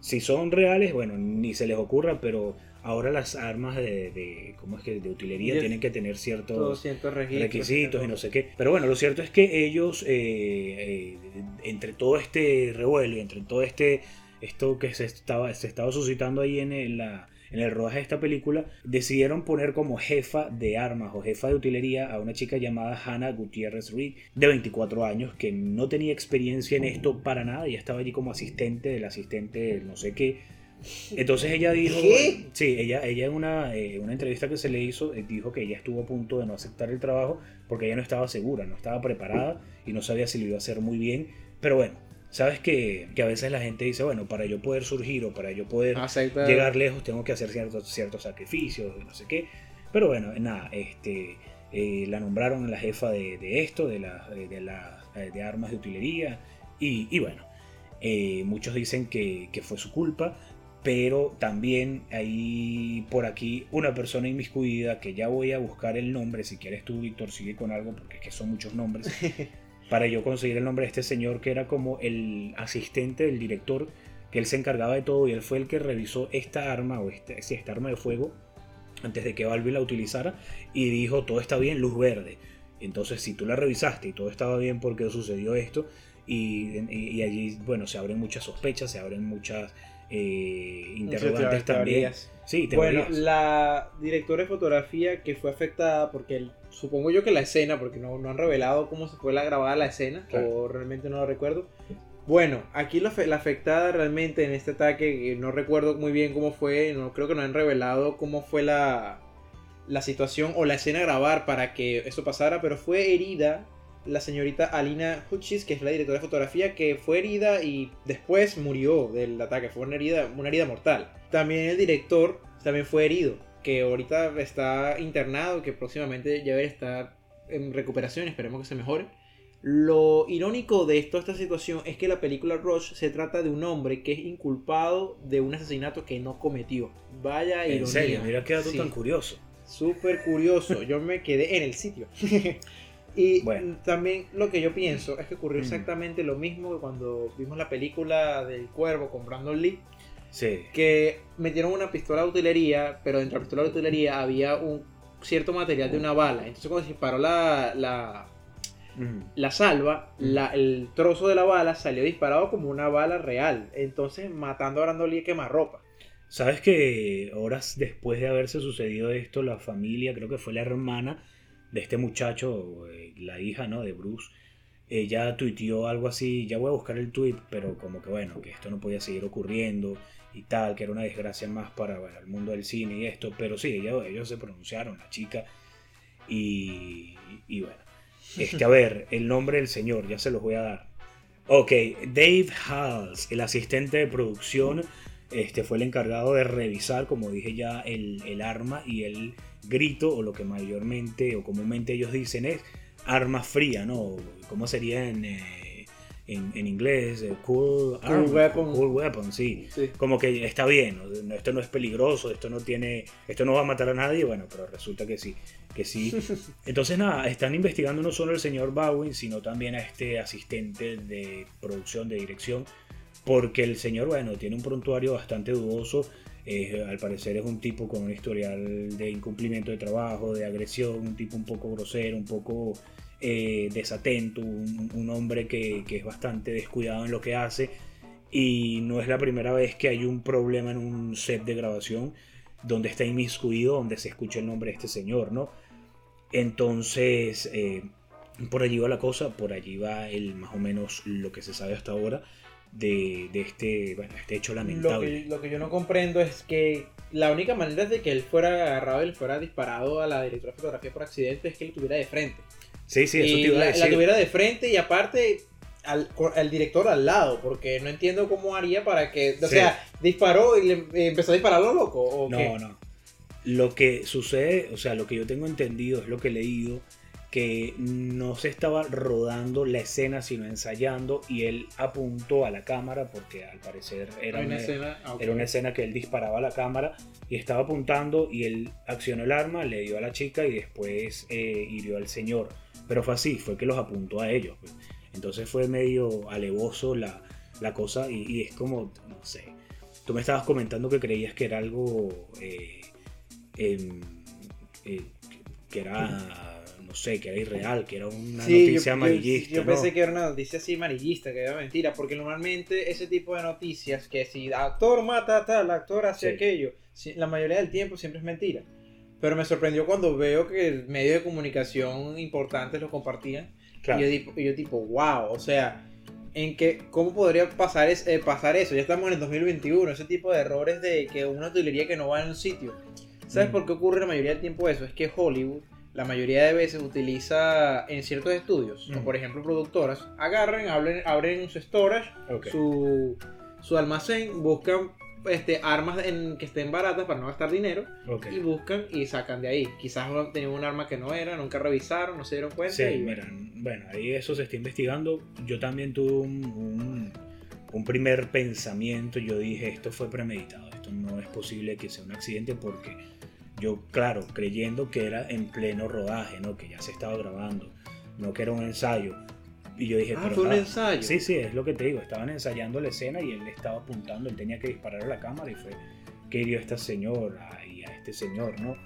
S1: Si son reales, bueno, ni se les ocurra, pero ahora las armas de, de ¿cómo es que? De utilería tienen que tener ciertos
S2: registros.
S1: requisitos y no sé qué. Pero bueno, lo cierto es que ellos, eh, eh, entre todo este revuelo y entre todo este esto que se estaba, se estaba suscitando ahí en el, la- en el rodaje de esta película, decidieron poner como jefa de armas o jefa de utilería a una chica llamada Hannah Gutiérrez Reed, de 24 años, que no tenía experiencia en esto para nada, y estaba allí como asistente del asistente del no sé qué. Entonces ella dijo,
S2: ¿Qué?
S1: sí, ella, ella en una, eh, una entrevista que se le hizo eh, dijo que ella estuvo a punto de no aceptar el trabajo porque ella no estaba segura, no estaba preparada y no sabía si lo iba a hacer muy bien. Pero bueno, sabes que, que a veces la gente dice, bueno, para yo poder surgir o para yo poder
S2: Acepta-
S1: llegar lejos tengo que hacer ciertos, ciertos sacrificios, no sé qué. Pero bueno, nada, este, eh, la nombraron la jefa de, de esto, de, la, de, la, de armas de utilería. Y, y bueno, eh, muchos dicen que, que, fue su culpa, pero también hay por aquí una persona inmiscuida que ya voy a buscar el nombre. Si quieres tú, Víctor, sigue con algo porque es que son muchos nombres. *laughs* para yo conseguir el nombre de este señor que era como el asistente del director, que él se encargaba de todo y él fue el que revisó esta arma o este, esta arma de fuego antes de que Balbi la utilizara y dijo todo está bien, luz verde. Entonces si tú la revisaste y todo estaba bien porque sucedió esto y, y, allí bueno se abren muchas sospechas, se abren muchas eh, interrogantes también.
S2: Sí, bueno, la directora de fotografía que fue afectada porque el, supongo yo que la escena, porque no, no han revelado cómo se fue la grabada la escena, o realmente no lo recuerdo. Bueno, aquí la, la, afectada realmente en este ataque, no recuerdo muy bien cómo fue, no creo que no han revelado cómo fue la, la situación o la escena a grabar para que eso pasara, pero fue herida la señorita Alina Hutchis, que es la directora de fotografía, que fue herida y después murió del ataque. Fue una herida, una herida mortal. También el director también fue herido, que ahorita está internado, que próximamente ya estar en recuperación, esperemos que se mejore. Lo irónico de toda esta situación es que la película Rush se trata de un hombre que es inculpado de un asesinato que no cometió. Vaya ironía.
S1: En serio, mira qué dato tan curioso.
S2: Súper curioso, yo me quedé en el sitio. *laughs* Y también lo que yo pienso es que ocurrió mm. exactamente lo mismo que cuando vimos la película del cuervo con Brandon Lee.
S1: Sí.
S2: Que metieron una pistola de utilería, pero dentro de la pistola de utilería había un cierto material de una bala. Entonces cuando se disparó la, la, mm. la salva, mm. la, el trozo de la bala salió disparado como una bala real. Entonces matando a Brandon Lee quemarropa.
S1: Sabes que horas después de haberse sucedido esto, la familia, creo que fue la hermana, de este muchacho, eh, la hija, ¿no? De Bruce, ella tuiteó algo así, ya voy a buscar el tweet, pero como que bueno, que esto no podía seguir ocurriendo y tal, que era una desgracia más para el mundo del cine y esto, pero sí, ellos, se pronunciaron, la chica, y, y bueno. Este, a *laughs* ver, el nombre del señor, ya se los voy a dar. Ok, Dave Hals, el asistente de producción, este, fue el encargado de revisar, como dije ya, el, el arma y el grito, o lo que mayormente o comúnmente ellos dicen es arma fría, ¿no? ¿Cómo sería en, eh, en, inglés? Eh, cool,
S2: weapon.
S1: Cool weapon, sí. Como que está bien, esto no es peligroso, esto no tiene, esto no va a matar a nadie, bueno, pero resulta que sí, que sí. *laughs* Entonces nada, están investigando no solo al señor Bowen, sino también a este asistente de producción, de dirección, porque el señor, bueno, tiene un prontuario bastante dudoso al parecer es un tipo con un historial de incumplimiento de trabajo, de agresión, un tipo un poco grosero, un poco eh, desatento, un, hombre que, es bastante descuidado en lo que hace. Y no es la primera vez que hay un problema en un set de grabación donde está inmiscuido, donde se escucha el nombre de este señor, ¿no? Entonces, eh, por allí va la cosa, por allí va el más o menos lo que se sabe hasta ahora de, este, bueno, este hecho lamentable.
S2: Lo que, yo no comprendo es que la única manera de que él fuera agarrado y le fuera disparado a la directora de fotografía por accidente es que él tuviera de frente.
S1: Sí, sí, eso te iba a decir.
S2: La, tuviera de frente y aparte al, director al lado, porque no entiendo cómo haría para que, o sea, disparó y le empezó a disparar lo loco. ¿o
S1: no, no. Lo que sucede, o sea, lo que yo tengo entendido es lo que he leído que no se estaba rodando la escena sino ensayando y él apuntó a la cámara porque al parecer era, una, escena, ah, era una escena que él disparaba a la cámara y estaba apuntando y él accionó el arma, le dio a la chica y después eh, hirió al señor. Pero fue así, fue que los apuntó a ellos. Pues. Entonces fue medio alevoso la, la cosa y, es como, no sé, tú me estabas comentando que creías que era algo eh, em, eh, que era no sé, que era irreal, que era una noticia amarillista.
S2: Yo, pensé que era una noticia así amarillista, que era mentira, porque normalmente ese tipo de noticias, que si actor mata a tal, actor hace aquello, la mayoría del tiempo siempre es mentira. Pero me sorprendió cuando veo que medios de comunicación importantes lo compartían. Y, yo, tipo, wow, o sea, en que, ¿cómo podría pasar, es, eh, pasar eso? Ya estamos en el 2021, ese tipo de errores de que una utilería que no va en un sitio. ¿Sabes mm. por qué ocurre la mayoría del tiempo eso? Es que Hollywood la mayoría de veces utiliza en ciertos estudios, por ejemplo productoras, agarren, abren, abren su storage, su, su almacén, buscan este, armas en, que estén baratas para no gastar dinero y buscan y sacan de ahí. Quizás tenían un arma que no era, nunca revisaron, no se dieron cuenta.
S1: Sí,
S2: y
S1: mira, bueno, ahí eso se está investigando. Yo también tuve un, un- un primer pensamiento. Yo dije, esto fue premeditado. Esto no es posible que sea un accidente porque yo, claro, creyendo que era en pleno rodaje, ¿no? Que ya se estaba grabando, no que era un ensayo. Y yo dije,
S2: Ah,
S1: pero
S2: fue un ensayo.
S1: Sí, sí, es lo que te digo. Estaban ensayando la escena y él estaba apuntando, él tenía que disparar a la cámara y fue que hirió a esta señora y a este señor, ¿no?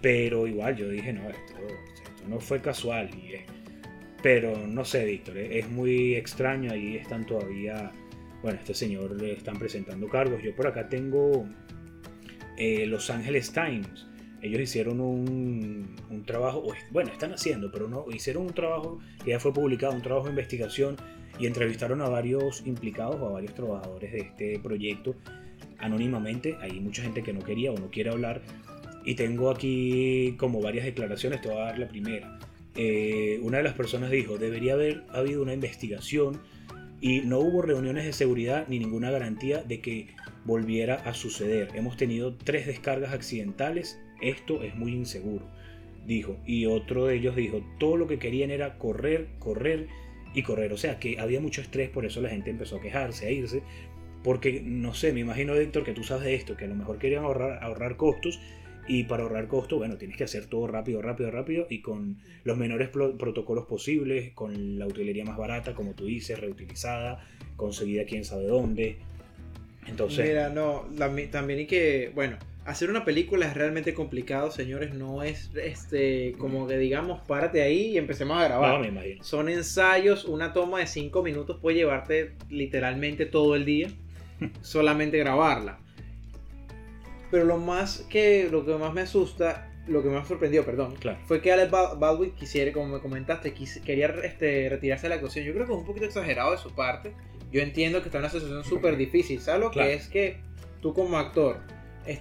S1: Pero igual yo dije, no, esto, esto no fue casual. Y es- pero no sé, Víctor, eh, es muy extraño. Ahí están todavía, bueno, este señor le están presentando cargos. Yo por acá tengo eh, Los Angeles Times. Ellos hicieron un, trabajo, bueno, están haciendo, pero no, hicieron un trabajo que ya fue publicado, un trabajo de investigación y entrevistaron a varios implicados o a varios trabajadores de este proyecto anónimamente. Hay mucha gente que no quería o no quiere hablar. Y tengo aquí como varias declaraciones, te voy a dar la primera. Eh, una de las personas dijo, debería haber habido una investigación y no hubo reuniones de seguridad ni ninguna garantía de que volviera a suceder. Hemos tenido tres descargas accidentales, esto es muy inseguro, dijo. Y otro de ellos dijo, todo lo que querían era correr, correr y correr. O sea que había mucho estrés, por eso la gente empezó a quejarse, a irse. Porque, no sé, me imagino, Héctor, que tú sabes de esto, que a lo mejor querían ahorrar, ahorrar costos y para ahorrar costos, bueno, tienes que hacer todo rápido, rápido, rápido y con los menores pro- protocolos posibles, con la utilería más barata, como tú dices, reutilizada, conseguida quién sabe dónde. Entonces,
S2: Mira, no, la- también y que, bueno, hacer una película es realmente complicado, señores, no es este como que digamos, párate ahí y empecemos a grabar.
S1: no, me imagino.
S2: Son ensayos, una toma de 5 minutos puede llevarte literalmente todo el día *laughs* solamente grabarla. Pero lo más que lo que más me asusta, lo que me sorprendió, perdón,
S1: Claro.
S2: fue que Alec Bal- Baldwin quisiera, como me comentaste, quis- quería este, retirarse de la actuación. Yo creo que es un poquito exagerado de su parte. Yo entiendo que está en una situación súper difícil. ¿Sabes lo
S1: Claro.
S2: que es que tú como actor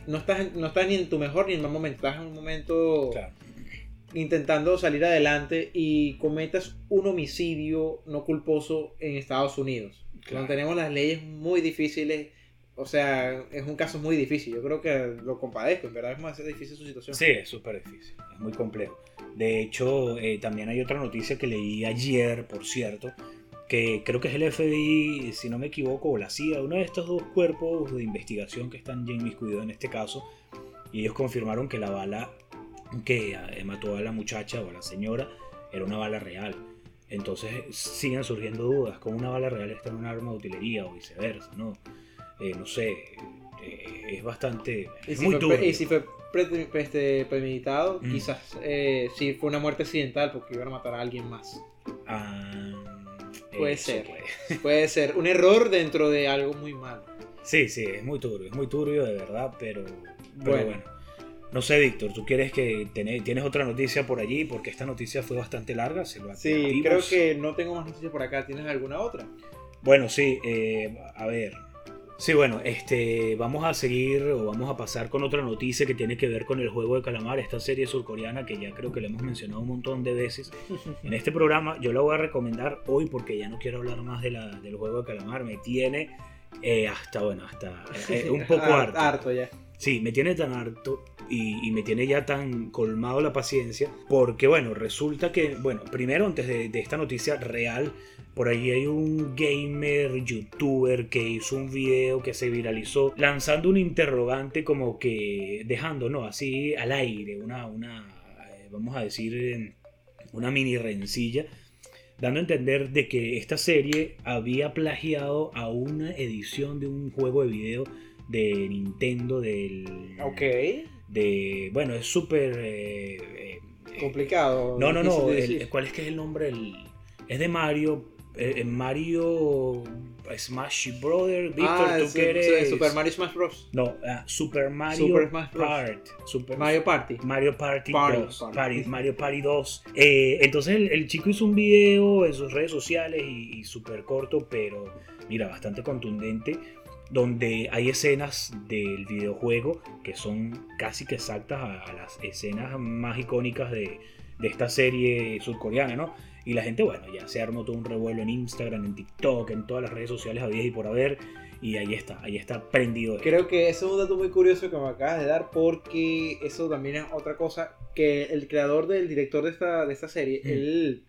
S2: no estás, no estás ni en tu mejor ni en mal momento, estás en un momento
S1: Claro.
S2: intentando salir adelante y cometas un homicidio no culposo en Estados Unidos.
S1: Claro.
S2: Donde tenemos las leyes muy difíciles. O sea, es un caso muy difícil. Yo creo que lo compadezco. En verdad es más difícil su situación.
S1: Sí, es súper difícil, es muy complejo. De hecho, eh, también hay otra noticia que leí ayer, por cierto, que creo que es el FBI, si no me equivoco, o la CIA, uno de estos dos cuerpos de investigación que están ya inmiscuidos en este caso, y ellos confirmaron que la bala que eh, mató a la muchacha o a la señora era una bala real. Entonces siguen surgiendo dudas, como una bala real está en un arma de utilería o viceversa, ¿no? Eh, no sé, eh, es bastante... Es
S2: si,
S1: muy
S2: fue,
S1: turbio.
S2: y si fue este, premeditado,
S1: Mm.
S2: quizás eh, sí fue una muerte accidental porque iban a matar a alguien más.
S1: Ah,
S2: Puede
S1: eso
S2: ser.
S1: puede.
S2: Puede ser un error dentro de algo muy malo.
S1: Sí, sí, es muy turbio, es muy turbio de verdad, pero pero
S2: Bueno.
S1: bueno. No sé, Víctor, ¿tú quieres que tené- tienes otra noticia por allí? Porque esta noticia fue bastante larga, se lo
S2: Sí, creo que no tengo más noticias por acá. ¿Tienes alguna otra?
S1: Bueno, sí, eh, a ver. Sí, bueno, este, vamos a seguir o vamos a pasar con otra noticia que tiene que ver con el juego de calamar, esta serie surcoreana que ya creo que le hemos mencionado un montón de veces. *laughs* En este programa yo la voy a recomendar hoy porque ya no quiero hablar más de la, del juego de calamar, me tiene eh, hasta, bueno, hasta eh, un poco
S2: Har-
S1: harto.
S2: harto ya.
S1: Sí, me tiene tan harto y, y me tiene ya tan colmado la paciencia porque, bueno, resulta que, bueno, primero antes de, de esta noticia real, por ahí hay un gamer, youtuber que hizo un video que se viralizó lanzando un interrogante como que dejando, ¿no? Así al aire, una, una eh, vamos a decir, una mini rencilla dando a entender de que esta serie había plagiado a una edición de un juego de video de Nintendo del
S2: Ok.
S1: de bueno es súper eh, eh,
S2: Complicado.
S1: no no no el- cuál es que es el nombre El- es de Mario eh, Mario Smash Brother Víctor
S2: ah,
S1: tú
S2: es-
S1: que
S2: es-
S1: eres
S2: Super Mario Smash Bros.
S1: no ah, Super Mario
S2: Super Smash Bros.
S1: Kart Super
S2: Mario Party.
S1: Mario Party,
S2: Party,
S1: 2,
S2: Party.
S1: Party- Mario Party 2. Eh, entonces el, el chico hizo un video en sus redes sociales y, y súper corto, pero mira, bastante contundente, donde hay escenas del videojuego que son casi que exactas a, a las escenas más icónicas de, de esta serie surcoreana, ¿no? Y la gente, bueno, ya se armó todo un revuelo en Instagram, en TikTok, en todas las redes sociales había y por haber. Y ahí está, ahí está prendido. esto.
S2: Creo que eso es un dato muy curioso que me acabas de dar porque eso también es otra cosa que el creador del director de esta, de esta serie,
S1: Mm.
S2: él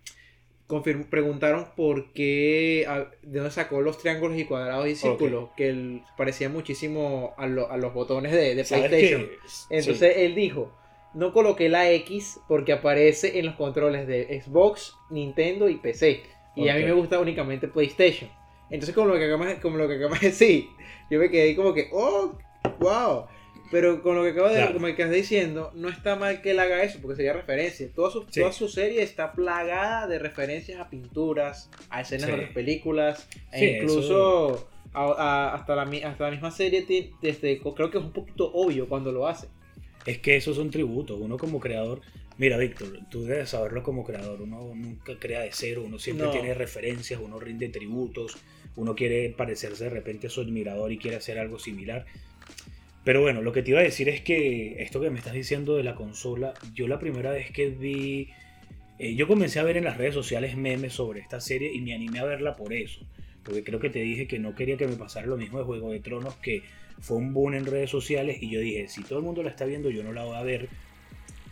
S2: confirmó, preguntaron por qué, a- de dónde sacó los triángulos y cuadrados y círculos, que él parecía muchísimo a, lo- a los botones de, de
S1: ¿Sabes
S2: PlayStation. Entonces él dijo, no coloqué la X porque aparece en los controles de Xbox, Nintendo y PC. Y a mí me gusta únicamente PlayStation. Entonces como lo que acabas, como lo que acabas de *laughs* decir, yo me quedé como que, oh, wow. Pero con lo que acabas de,
S1: Claro.
S2: como que estás diciendo, no está mal que él haga eso, porque sería referencia. Toda su,
S1: Sí.
S2: toda su serie está plagada de referencias a pinturas, a escenas
S1: Sí.
S2: de las películas, e incluso a- a- hasta, la, hasta la misma serie, desde, creo que es un poquito obvio cuando lo hace.
S1: Es que esos son tributos. Uno como creador. Mira, Víctor, tú debes saberlo como creador. Uno nunca crea de cero. Uno siempre
S2: No.
S1: tiene referencias. Uno rinde tributos. Uno quiere parecerse de repente a su admirador y quiere hacer algo similar. Pero bueno, lo que te iba a decir es que esto que me estás diciendo de la consola, yo la primera vez que vi, eh, yo comencé a ver en las redes sociales memes sobre esta serie y me animé a verla por eso. Porque creo que te dije que no quería que me pasara lo mismo de Juego de Tronos, que fue un boom en redes sociales y yo dije, si todo el mundo la está viendo, yo no la voy a ver.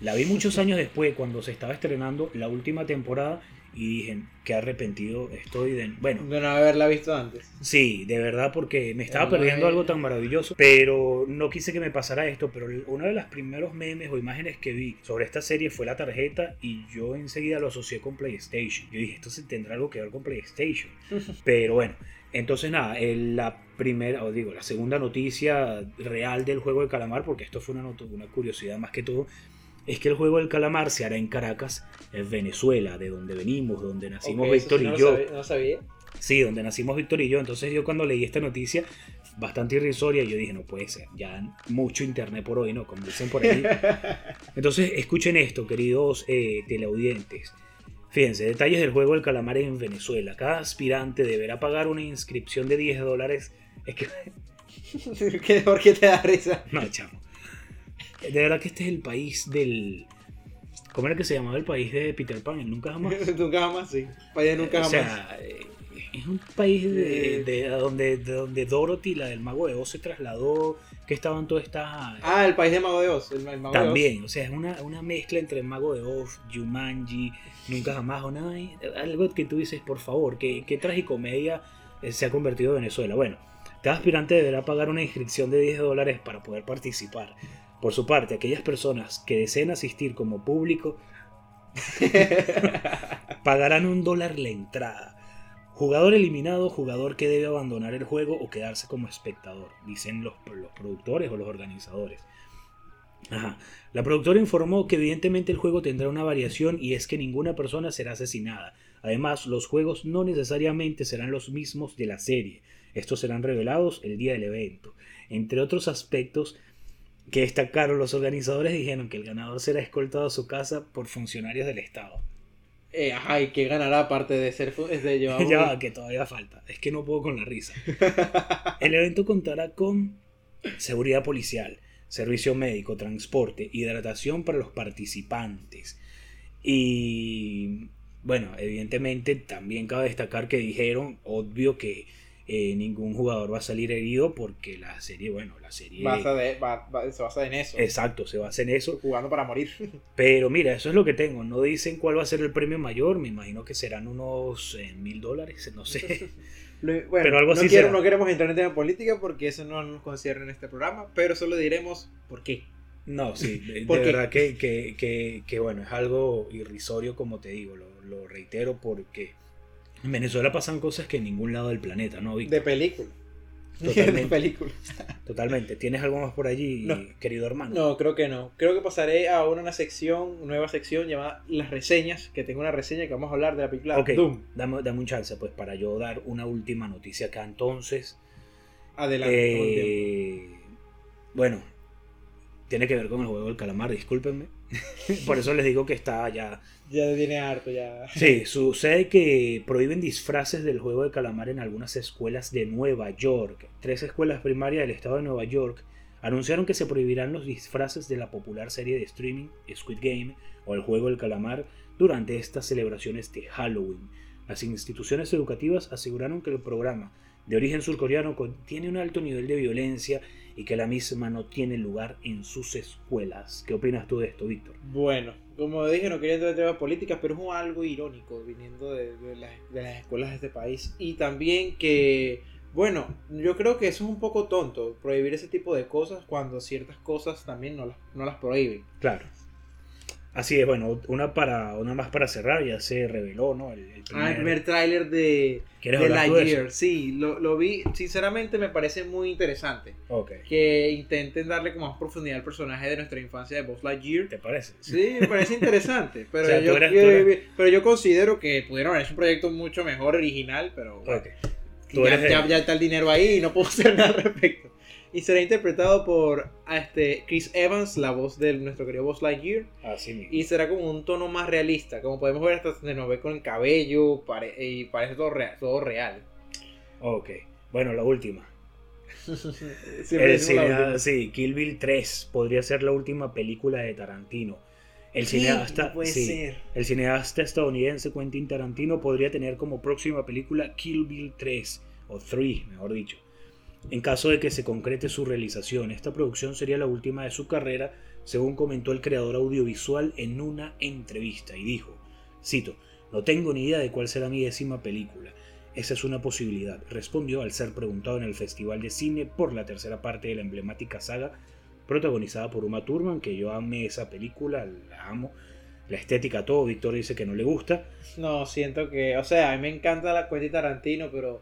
S1: La vi muchos años después, cuando se estaba estrenando la última temporada y dije, qué arrepentido estoy de... Bueno,
S2: De no haberla visto antes.
S1: Sí, de verdad, porque me estaba perdiendo algo tan maravilloso, pero no quise que me pasara esto, pero uno de los primeros memes o imágenes que vi sobre esta serie fue la tarjeta y yo enseguida lo asocié con PlayStation. Yo dije, esto se tendrá algo que ver con PlayStation. *laughs* Pero bueno, entonces nada, el- la primera, o digo, la segunda noticia real del juego de calamar, porque esto fue una, una curiosidad más que todo, es que el juego del calamar se hará en Caracas, en Venezuela, de donde venimos, donde nacimos
S2: Ok, eso
S1: Víctor
S2: sí
S1: y
S2: no
S1: yo.
S2: sabía- no sabía.
S1: Sí, donde nacimos Víctor y yo. Entonces yo cuando leí esta noticia, bastante irrisoria, yo dije, no puede ser, ya mucho internet por hoy, ¿no? Como dicen por ahí. *laughs* Entonces escuchen esto, queridos eh, teleaudientes. Fíjense, detalles del juego del calamar en Venezuela. Cada aspirante deberá pagar una inscripción de 10 dólares. Es que, *laughs*
S2: ¿Qué- ¿Por qué te da risa?
S1: no, chamo. De verdad que este es el país del... ¿Cómo era que se llamaba el país de Peter Pan? El nunca jamás. *laughs*
S2: nunca jamás, sí. Vaya nunca
S1: O
S2: jamás.
S1: sea, eh, es un país de,
S2: Eh.
S1: de- a donde, de donde Dorothy, la del mago de Oz, se trasladó, que estaban todas estas...
S2: ah, el país de Mago de Oz. El, el Mago de Oz.
S1: también, o sea, es una, una mezcla entre el mago de Oz, Jumanji, Nunca Jamás o nada, algo que tú dices, por favor, ¿qué, qué tragicomedia eh, se ha convertido Venezuela? Bueno, cada aspirante deberá pagar una inscripción de 10 dólares para poder participar. Por su parte, aquellas personas que deseen asistir como público *laughs* *laughs* pagarán un dólar la entrada. Jugador eliminado, jugador que debe abandonar el juego o quedarse como espectador, dicen los, los productores o los organizadores. Ajá. La productora informó que evidentemente el juego tendrá una variación y es que ninguna persona será asesinada. Además, los juegos no necesariamente serán los mismos de la serie. Estos serán revelados el día del evento. Entre otros aspectos que destacaron los organizadores dijeron que el ganador será escoltado a su casa por funcionarios del Estado.
S2: Eh, ajá, ¿y qué ganará aparte de ser de *laughs*
S1: ya va, que todavía falta. Es que no puedo con la risa. *laughs* El evento contará con seguridad policial, servicio médico, transporte, hidratación para los participantes. Y bueno, evidentemente también cabe destacar que dijeron, obvio que eh, ningún jugador va a salir herido porque la serie, bueno, la serie...
S2: Basa de- se basa en eso.
S1: Exacto, se basa en eso.
S2: Jugando para morir. *laughs*
S1: Pero mira, eso es lo que tengo. No dicen cuál va a ser el premio mayor. Me imagino que serán unos eh, mil dólares, no sé. *laughs*
S2: Lo- Bueno,
S1: Pero algo
S2: no,
S1: así
S2: quiero-
S1: será.
S2: no queremos entrar en tema política porque eso no nos concierne en este programa, pero solo diremos por qué.
S1: No, sí, *laughs* de, que, que, que, que, bueno, es algo irrisorio como te digo, lo, lo reitero porque en Venezuela pasan cosas que en ningún lado del planeta, ¿no, Víctor?
S2: De película. *laughs*
S1: Totalmente.
S2: de película.
S1: Totalmente. ¿Tienes algo más por allí,
S2: No.
S1: querido hermano?
S2: No, creo que no. Creo que pasaré a una sección, nueva sección llamada Las Reseñas, que tengo una reseña que vamos a hablar de la película
S1: Ok,
S2: Doom.
S1: dame, dame un chance pues para yo dar una última noticia acá entonces.
S2: Adelante.
S1: Eh, bueno, tiene que ver con el juego del calamar, discúlpenme. *laughs* Por eso les digo que está ya
S2: Ya tiene harto, ya.
S1: Sí, sucede que prohíben disfraces del juego de calamar en algunas escuelas de Nueva York. Tres escuelas primarias del estado de Nueva York anunciaron que se prohibirán los disfraces de la popular serie de streaming Squid Game o el juego del calamar durante estas celebraciones de Halloween. Las instituciones educativas aseguraron que el programa de origen surcoreano contiene un alto nivel de violencia y que la misma no tiene lugar en sus escuelas. ¿Qué opinas tú de esto, Víctor?
S2: Bueno, como dije, no quería entrar en temas políticas, pero es algo irónico viniendo de, las, de las escuelas de este país. Y también que, bueno, yo creo que eso es un poco tonto, prohibir ese tipo de cosas cuando ciertas cosas también no las, no las prohíben.
S1: Claro. Así es, bueno, una para una más para cerrar, ya se reveló, ¿no?
S2: El, primer, ah, el primer tráiler de,
S1: de
S2: Lightyear. Sí, lo, lo, vi, sinceramente me parece muy interesante.
S1: Okay.
S2: Que intenten darle como más profundidad al personaje de nuestra infancia de Buzz Lightyear.
S1: ¿Te parece?
S2: Sí, me parece interesante. *laughs* Pero, yo, pero yo considero que pudieron haber hecho un proyecto mucho mejor, original, pero ya, ya, ya, está el dinero ahí y no puedo *laughs* hacer nada al respecto y será interpretado por este Chris Evans, la voz de nuestro querido Buzz Lightyear.
S1: Así mismo.
S2: Y será como un tono más realista, como podemos ver hasta se nos ve con el cabello y parece todo real, todo real.
S1: Ok, bueno, la última. *laughs* el sí, Kill Bill 3 podría ser la última película de Tarantino. El cineasta, sí, el cineasta estadounidense Quentin Tarantino podría tener como próxima película Kill Bill 3 o 3, mejor dicho en caso de que se concrete su realización, esta producción sería la última de su carrera, según comentó el creador audiovisual en una entrevista, y dijo, cito, no tengo ni idea de cuál será mi décima película. Esa es una posibilidad, respondió al ser preguntado en el Festival de Cine por la tercera parte de la emblemática saga protagonizada por Uma Thurman, que yo amé esa película, la amo. La estética, todo, Víctor dice que no le gusta.
S2: No, siento que, o sea, a mí me encanta la cuenta Tarantino, pero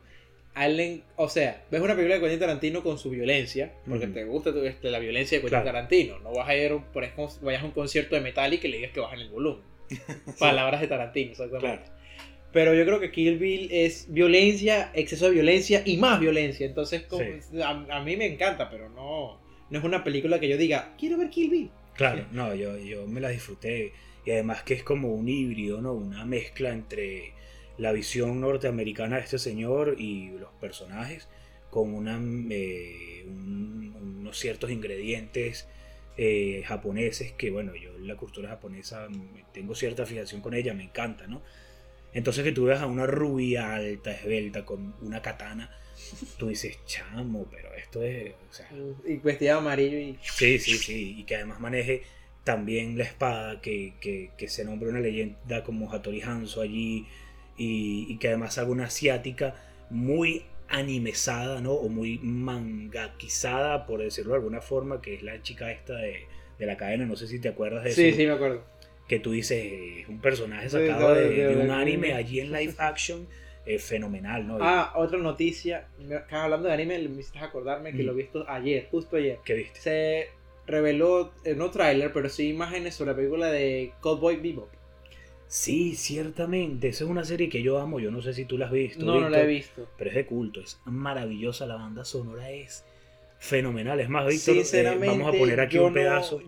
S2: Allen, o sea, ves una película de Quentin Tarantino con su violencia, porque te gusta este, la violencia de Quentin Tarantino. No vas a ir, por ejemplo, vayas a un concierto de metal y que le digas que bajan el volumen. *laughs* Palabras de Tarantino, exactamente. Pero yo creo que Kill Bill es violencia, exceso de violencia y más violencia. Entonces, a, mí me encanta, pero no, no es una película que yo diga, quiero ver Kill Bill.
S1: Claro, no, yo, yo me la disfruté. Y además que es como un híbrido, ¿no? Una mezcla entre la visión norteamericana de este señor y los personajes con una, eh, unos ciertos ingredientes eh, japoneses que, bueno, yo la cultura japonesa tengo cierta fijación con ella, me encanta, ¿no? Entonces que tú veas a una rubia alta, esbelta, con una katana, tú dices, chamo, pero esto es... O sea,
S2: y vestida amarillo y...
S1: Sí, sí, sí, y que además maneje también la espada, que, que, que se nombre una leyenda como Hattori Hanzo allí, y, que además haga una asiática muy animesada, ¿no? O muy mangaquizada, por decirlo de alguna forma, que es la chica esta de, la cadena, no sé si te acuerdas de eso.
S2: Sí, sí, me acuerdo.
S1: Que tú dices, es un personaje sacado de, un anime allí en *laughs* live action, es fenomenal, ¿no?
S2: Ah, otra noticia, hablando de anime, me hiciste acordarme que lo he visto ayer, justo ayer.
S1: ¿Qué viste?
S2: Se reveló, eh, no tráiler, pero sí imágenes sobre la película de Cowboy Bebop.
S1: Sí, ciertamente. Esa es una serie que yo amo. Yo no sé si tú la has visto.
S2: No, no la he visto.
S1: Pero es de culto. Es maravillosa. La banda sonora es fenomenal. Es más, Víctor, eh, vamos a poner aquí un pedazo.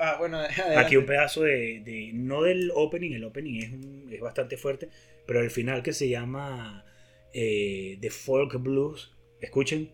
S2: ah, bueno, *laughs*
S1: aquí un pedazo de, No del opening. El opening es, es bastante fuerte. Pero el final que se llama eh, The Folk Blues. Escuchen.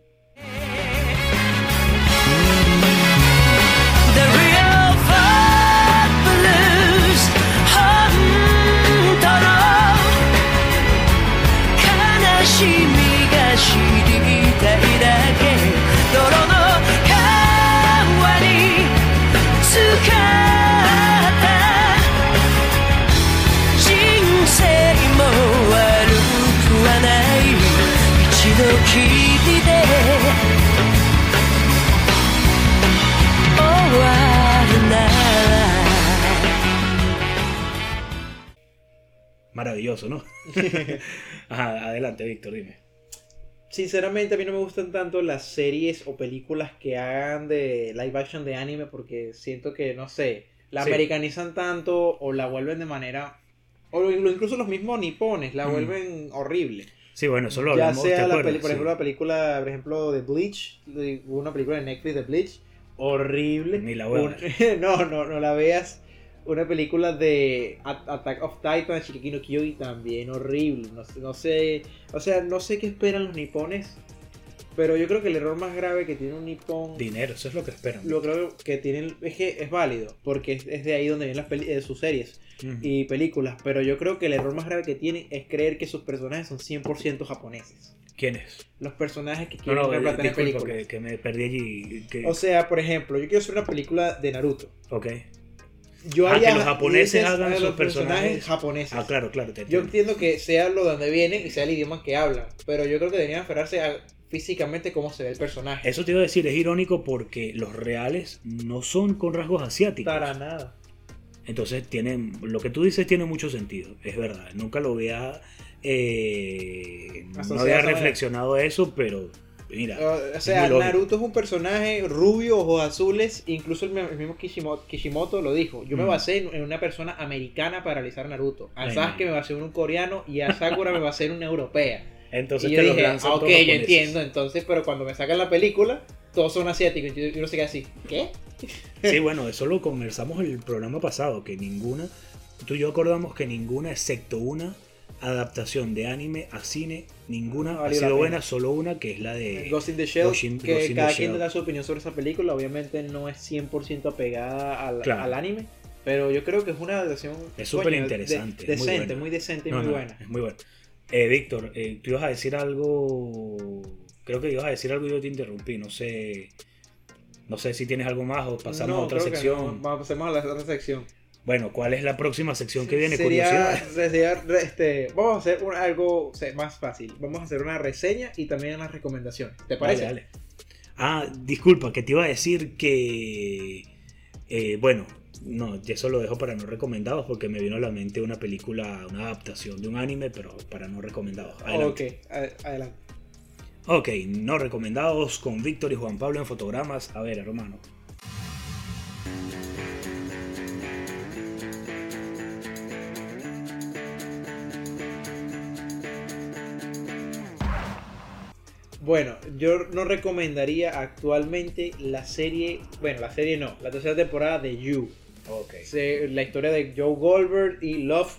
S1: Maravilloso, ¿no? *laughs* *laughs* adelante, Víctor, dime.
S2: Sinceramente, a mí no me gustan tanto las series o películas que hagan de live action de anime porque siento que, no sé, la americanizan tanto o la vuelven de manera. O incluso los mismos nipones la vuelven horrible.
S1: Sí, bueno, eso lo
S2: Ya sea, la por ejemplo, la película, por ejemplo, de Bleach, una película de Netflix de Bleach, horrible.
S1: Ni la *laughs*
S2: no, no, no la veas. Una película de Attack of Titan, Shiriki no también horrible. No, no sé, o sea, no sé qué esperan los nipones. Pero yo creo que el error más grave que tiene un nipón...
S1: Dinero, eso es lo que esperan.
S2: Lo creo que tienen... Es que es válido, porque es, de ahí donde vienen las peli, de sus series y películas, pero yo creo que el error más grave que tienen es creer que sus personajes son 100% japoneses.
S1: ¿Quién es?
S2: Los personajes que
S1: No,
S2: quieren
S1: no, eh,
S2: representar
S1: disculpa,
S2: películas.
S1: que, que me perdí allí. que-
S2: O sea, por ejemplo, yo quiero hacer una película de Naruto.
S1: ok.
S2: Yo
S1: Ah,
S2: haría
S1: que los japoneses hagan sus
S2: los
S1: personajes.
S2: japoneses.
S1: Ah, claro, claro. Te
S2: Yo
S1: entiendo.
S2: que sea lo de donde vienen y sea el idioma que hablan, pero yo creo que deberían aferrarse a físicamente cómo se ve el personaje.
S1: Eso te iba a decir, es irónico porque los reales no son con rasgos asiáticos.
S2: Para nada.
S1: Entonces tienen, lo que tú dices tiene mucho sentido, es verdad. Nunca lo había, eh, no había reflexionado eso, pero mira,
S2: O
S1: es
S2: sea. Naruto es un personaje rubio, ojos azules. Incluso el, mi- el mismo Kishimoto, Kishimoto lo dijo. Yo me
S1: Mm.
S2: basé en, en una persona americana para realizar Naruto. A Sasuke
S1: no.
S2: me basé en un coreano y a Sakura me basé en una europea.
S1: entonces
S2: y
S1: te
S2: yo
S1: los
S2: dije, ah, ok, yo entiendo. Entonces, pero cuando me sacan la película, todos son asiáticos. Y uno se queda así, ¿qué?
S1: Sí, *laughs* bueno, eso lo conversamos el programa pasado, que ninguna, tú y yo acordamos que ninguna, excepto una adaptación de anime a cine, ninguna ha sido buena, solo una que es la de...
S2: Ghost in the Shell,
S1: Ghost in-
S2: que
S1: Ghost in the
S2: cada
S1: Shell.
S2: quien da su opinión sobre esa película. Obviamente no es 100% apegada al,
S1: Claro.
S2: al anime. Pero yo creo que es una adaptación
S1: Es súper
S2: de-
S1: interesante, muy
S2: decente,
S1: buena.
S2: muy decente y
S1: No,
S2: muy
S1: no,
S2: buena.
S1: Es muy bueno. Eh, Víctor, eh, tú ibas a decir algo. Creo que ibas a decir algo y yo te interrumpí. No sé. No sé si tienes algo más o pasamos
S2: No,
S1: a otra
S2: creo que
S1: sección.
S2: pasemos a la otra sección.
S1: Bueno, ¿cuál es la próxima sección que viene?
S2: Sería, este, vamos a hacer un- algo más fácil. Vamos a hacer una reseña y también unas recomendaciones. ¿Te parece?
S1: Dale, dale. Ah, disculpa, que te iba a decir que. eh, bueno, no, eso lo dejo para no recomendados porque me vino a la mente una película, una adaptación de un anime, pero para no recomendados. Adelante.
S2: Ok, adelante.
S1: Ok, no recomendados con Víctor y Juan Pablo en fotogramas. A ver, hermano.
S2: Bueno, yo no recomendaría actualmente la serie, bueno, la serie no, la tercera temporada de You.
S1: Ok.
S2: Se- la historia de Joe Goldberg y Love,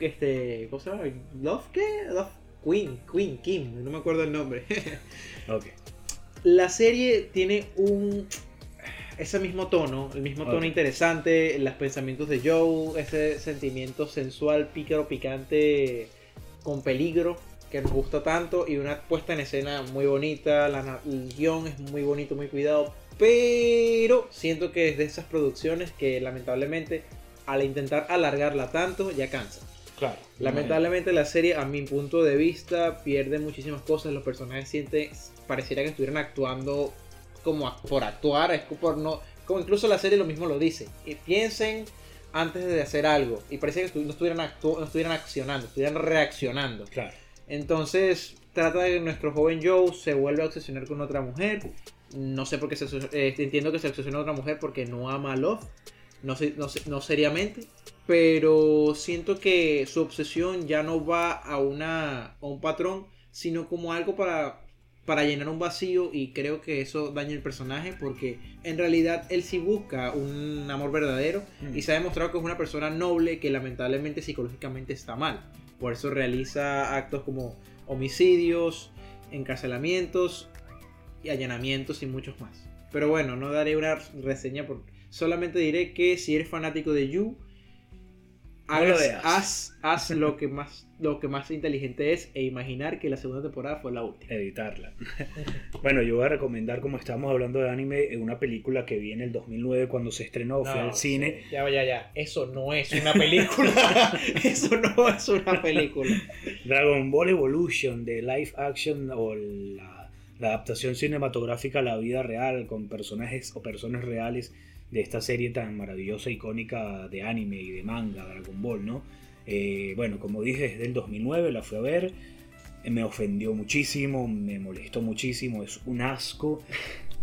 S2: este, ¿cómo se llama? Love qué? Love Queen, Queen Kim, no me acuerdo el nombre. *laughs*
S1: Ok.
S2: La serie tiene un ese mismo tono, el mismo tono interesante, los pensamientos de Joe, ese sentimiento sensual, pícaro, picante, con peligro, que nos gusta tanto, y una puesta en escena muy bonita, la, el guion es muy bonito, muy cuidado, pero siento que es de esas producciones que lamentablemente al intentar alargarla tanto ya cansa.
S1: Claro.
S2: Lamentablemente la serie, a mi punto de vista, pierde muchísimas cosas. Los personajes sienten, pareciera que estuvieran actuando como por actuar, es por no, como incluso la serie lo mismo lo dice. Y piensen antes de hacer algo y parece que no estuvieran no estuvieran accionando, estuvieran reaccionando.
S1: Claro.
S2: Entonces trata de que nuestro joven Joe se vuelve a obsesionar con otra mujer. No sé por qué se eh, entiendo que se obsesiona con otra mujer porque no ama a Love, no, sé- no, sé- no seriamente, pero siento que su obsesión ya no va a, una, a un patrón, sino como algo para, para llenar un vacío y creo que eso daña el personaje porque en realidad él sí busca un amor verdadero
S1: Mm.
S2: y se ha demostrado que es una persona noble que lamentablemente psicológicamente está mal. Por eso realiza actos como homicidios, encarcelamientos y allanamientos y muchos más. Pero bueno, no daré una reseña por... Solamente diré que si eres fanático de You,
S1: No
S2: hagas- haz, haz lo que *laughs* más lo que más inteligente es e imaginar que la segunda temporada fue la última.
S1: Editarla. *laughs* bueno, yo voy a recomendar, como estamos hablando de anime, una película que vi en el 2009 cuando se estrenó, fui al cine.
S2: Ya, ya, ya. Eso no es una película. *laughs* Eso no es una película.
S1: Dragon Ball Evolution de live action o la, la adaptación cinematográfica a la vida real con personajes o personas reales de esta serie tan maravillosa, icónica de anime y de manga, Dragon Ball, ¿no? Eh, bueno, como dije, desde el 2009 la fui a ver, me ofendió muchísimo, me molestó muchísimo, es un asco,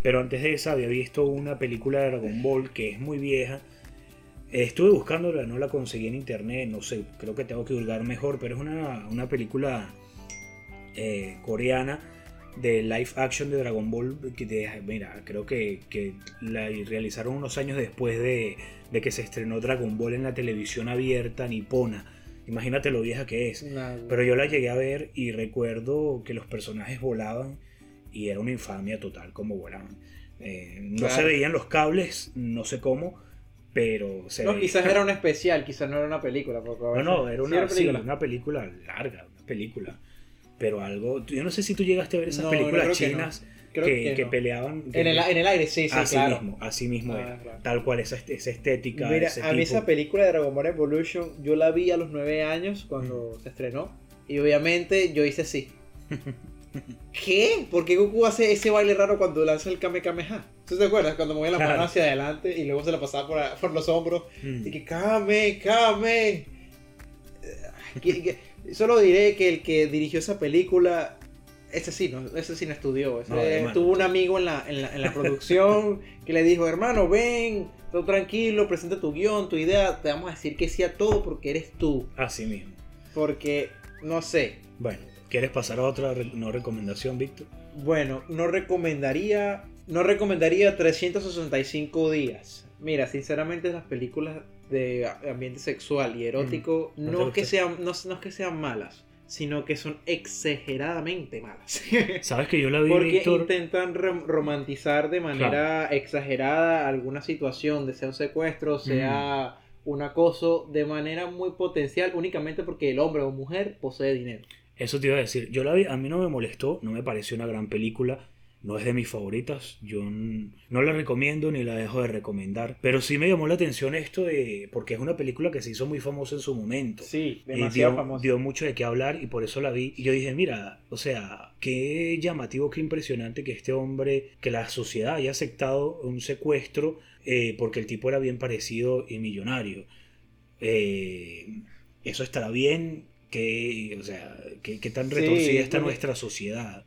S1: pero antes de esa había visto una película de Dragon Ball que es muy vieja, Estuve buscándola, no la conseguí en internet, no sé, creo que tengo que hurgar mejor, pero es una, una película eh, coreana de live action de Dragon Ball. Que mira, creo que, que la realizaron unos años después de, de que se estrenó Dragon Ball en la televisión abierta nipona. Imagínate lo vieja que es. Pero yo la llegué a ver y recuerdo que los personajes volaban y era una infamia total como volaban. Eh, no
S2: Claro.
S1: se veían los cables, no sé cómo, pero se
S2: No,
S1: ve-
S2: quizás era un *laughs* especial, quizás no era una película.
S1: No, no, era una, sí,
S2: película.
S1: una película larga, una película. Pero algo. Yo no sé si tú llegaste a ver esas
S2: No,
S1: películas
S2: no. Creo
S1: que,
S2: que
S1: que
S2: no.
S1: peleaban.
S2: En el, en el aire, sí, sí,
S1: así
S2: claro.
S1: mismo, así mismo
S2: Ah,
S1: era.
S2: claro.
S1: Tal cual, esa, esa estética.
S2: Mira,
S1: ese
S2: a mí
S1: tipo.
S2: esa película de Dragon Ball Evolution, yo la vi a los 9 años cuando
S1: Mm.
S2: se estrenó. Y obviamente yo hice así. *laughs* ¿Qué? ¿Por qué Goku hace ese baile raro cuando lanza el Kame Kameha? ¿Tú te acuerdas? Cuando movía la
S1: Claro.
S2: mano hacia adelante y luego se la pasaba por, por los hombros.
S1: Mm.
S2: Y que Kame, Kame. Eh, que- que- Solo diré que el que dirigió esa película, ese sí, no, ese sí no estudió. Ese
S1: No, hermano.
S2: tuvo un amigo en la, en la, en la producción *laughs* que le dijo, hermano, ven, todo tranquilo, presenta tu guion, tu idea, te vamos a decir que sí a todo porque eres tú.
S1: Así mismo.
S2: Porque, no sé,
S1: Bueno, ¿quieres pasar a otra no recomendación, Víctor?
S2: bueno, no recomendaría, no recomendaría 365 días. Mira, sinceramente las películas de ambiente sexual y erótico
S1: ¿No te
S2: no, es que sean, no, no es que sean malas, sino que son exageradamente malas. *laughs*
S1: ¿Sabes que yo la vi,
S2: Porque
S1: Víctor?
S2: intentan rom- romantizar de manera exagerada alguna situación, de sea un secuestro, sea un acoso, de manera muy potencial, únicamente porque el hombre o mujer posee dinero.
S1: Eso te iba a decir. Yo la vi, a mí no me molestó, no me pareció una gran película. No es de mis favoritas. Yo no la recomiendo ni la dejo de recomendar. Pero sí me llamó la atención esto de. Porque es una película que se hizo muy famosa en su momento.
S2: Sí, demasiado
S1: dio,
S2: famoso.
S1: dio mucho de qué hablar y por eso la vi. Y yo dije, mira, o sea, qué llamativo, qué impresionante que este hombre, que la sociedad haya aceptado un secuestro eh, porque el tipo era bien parecido y millonario. Eh, eso estará bien, que, o sea, qué, qué tan
S2: Sí,
S1: retorcida está nuestra sociedad.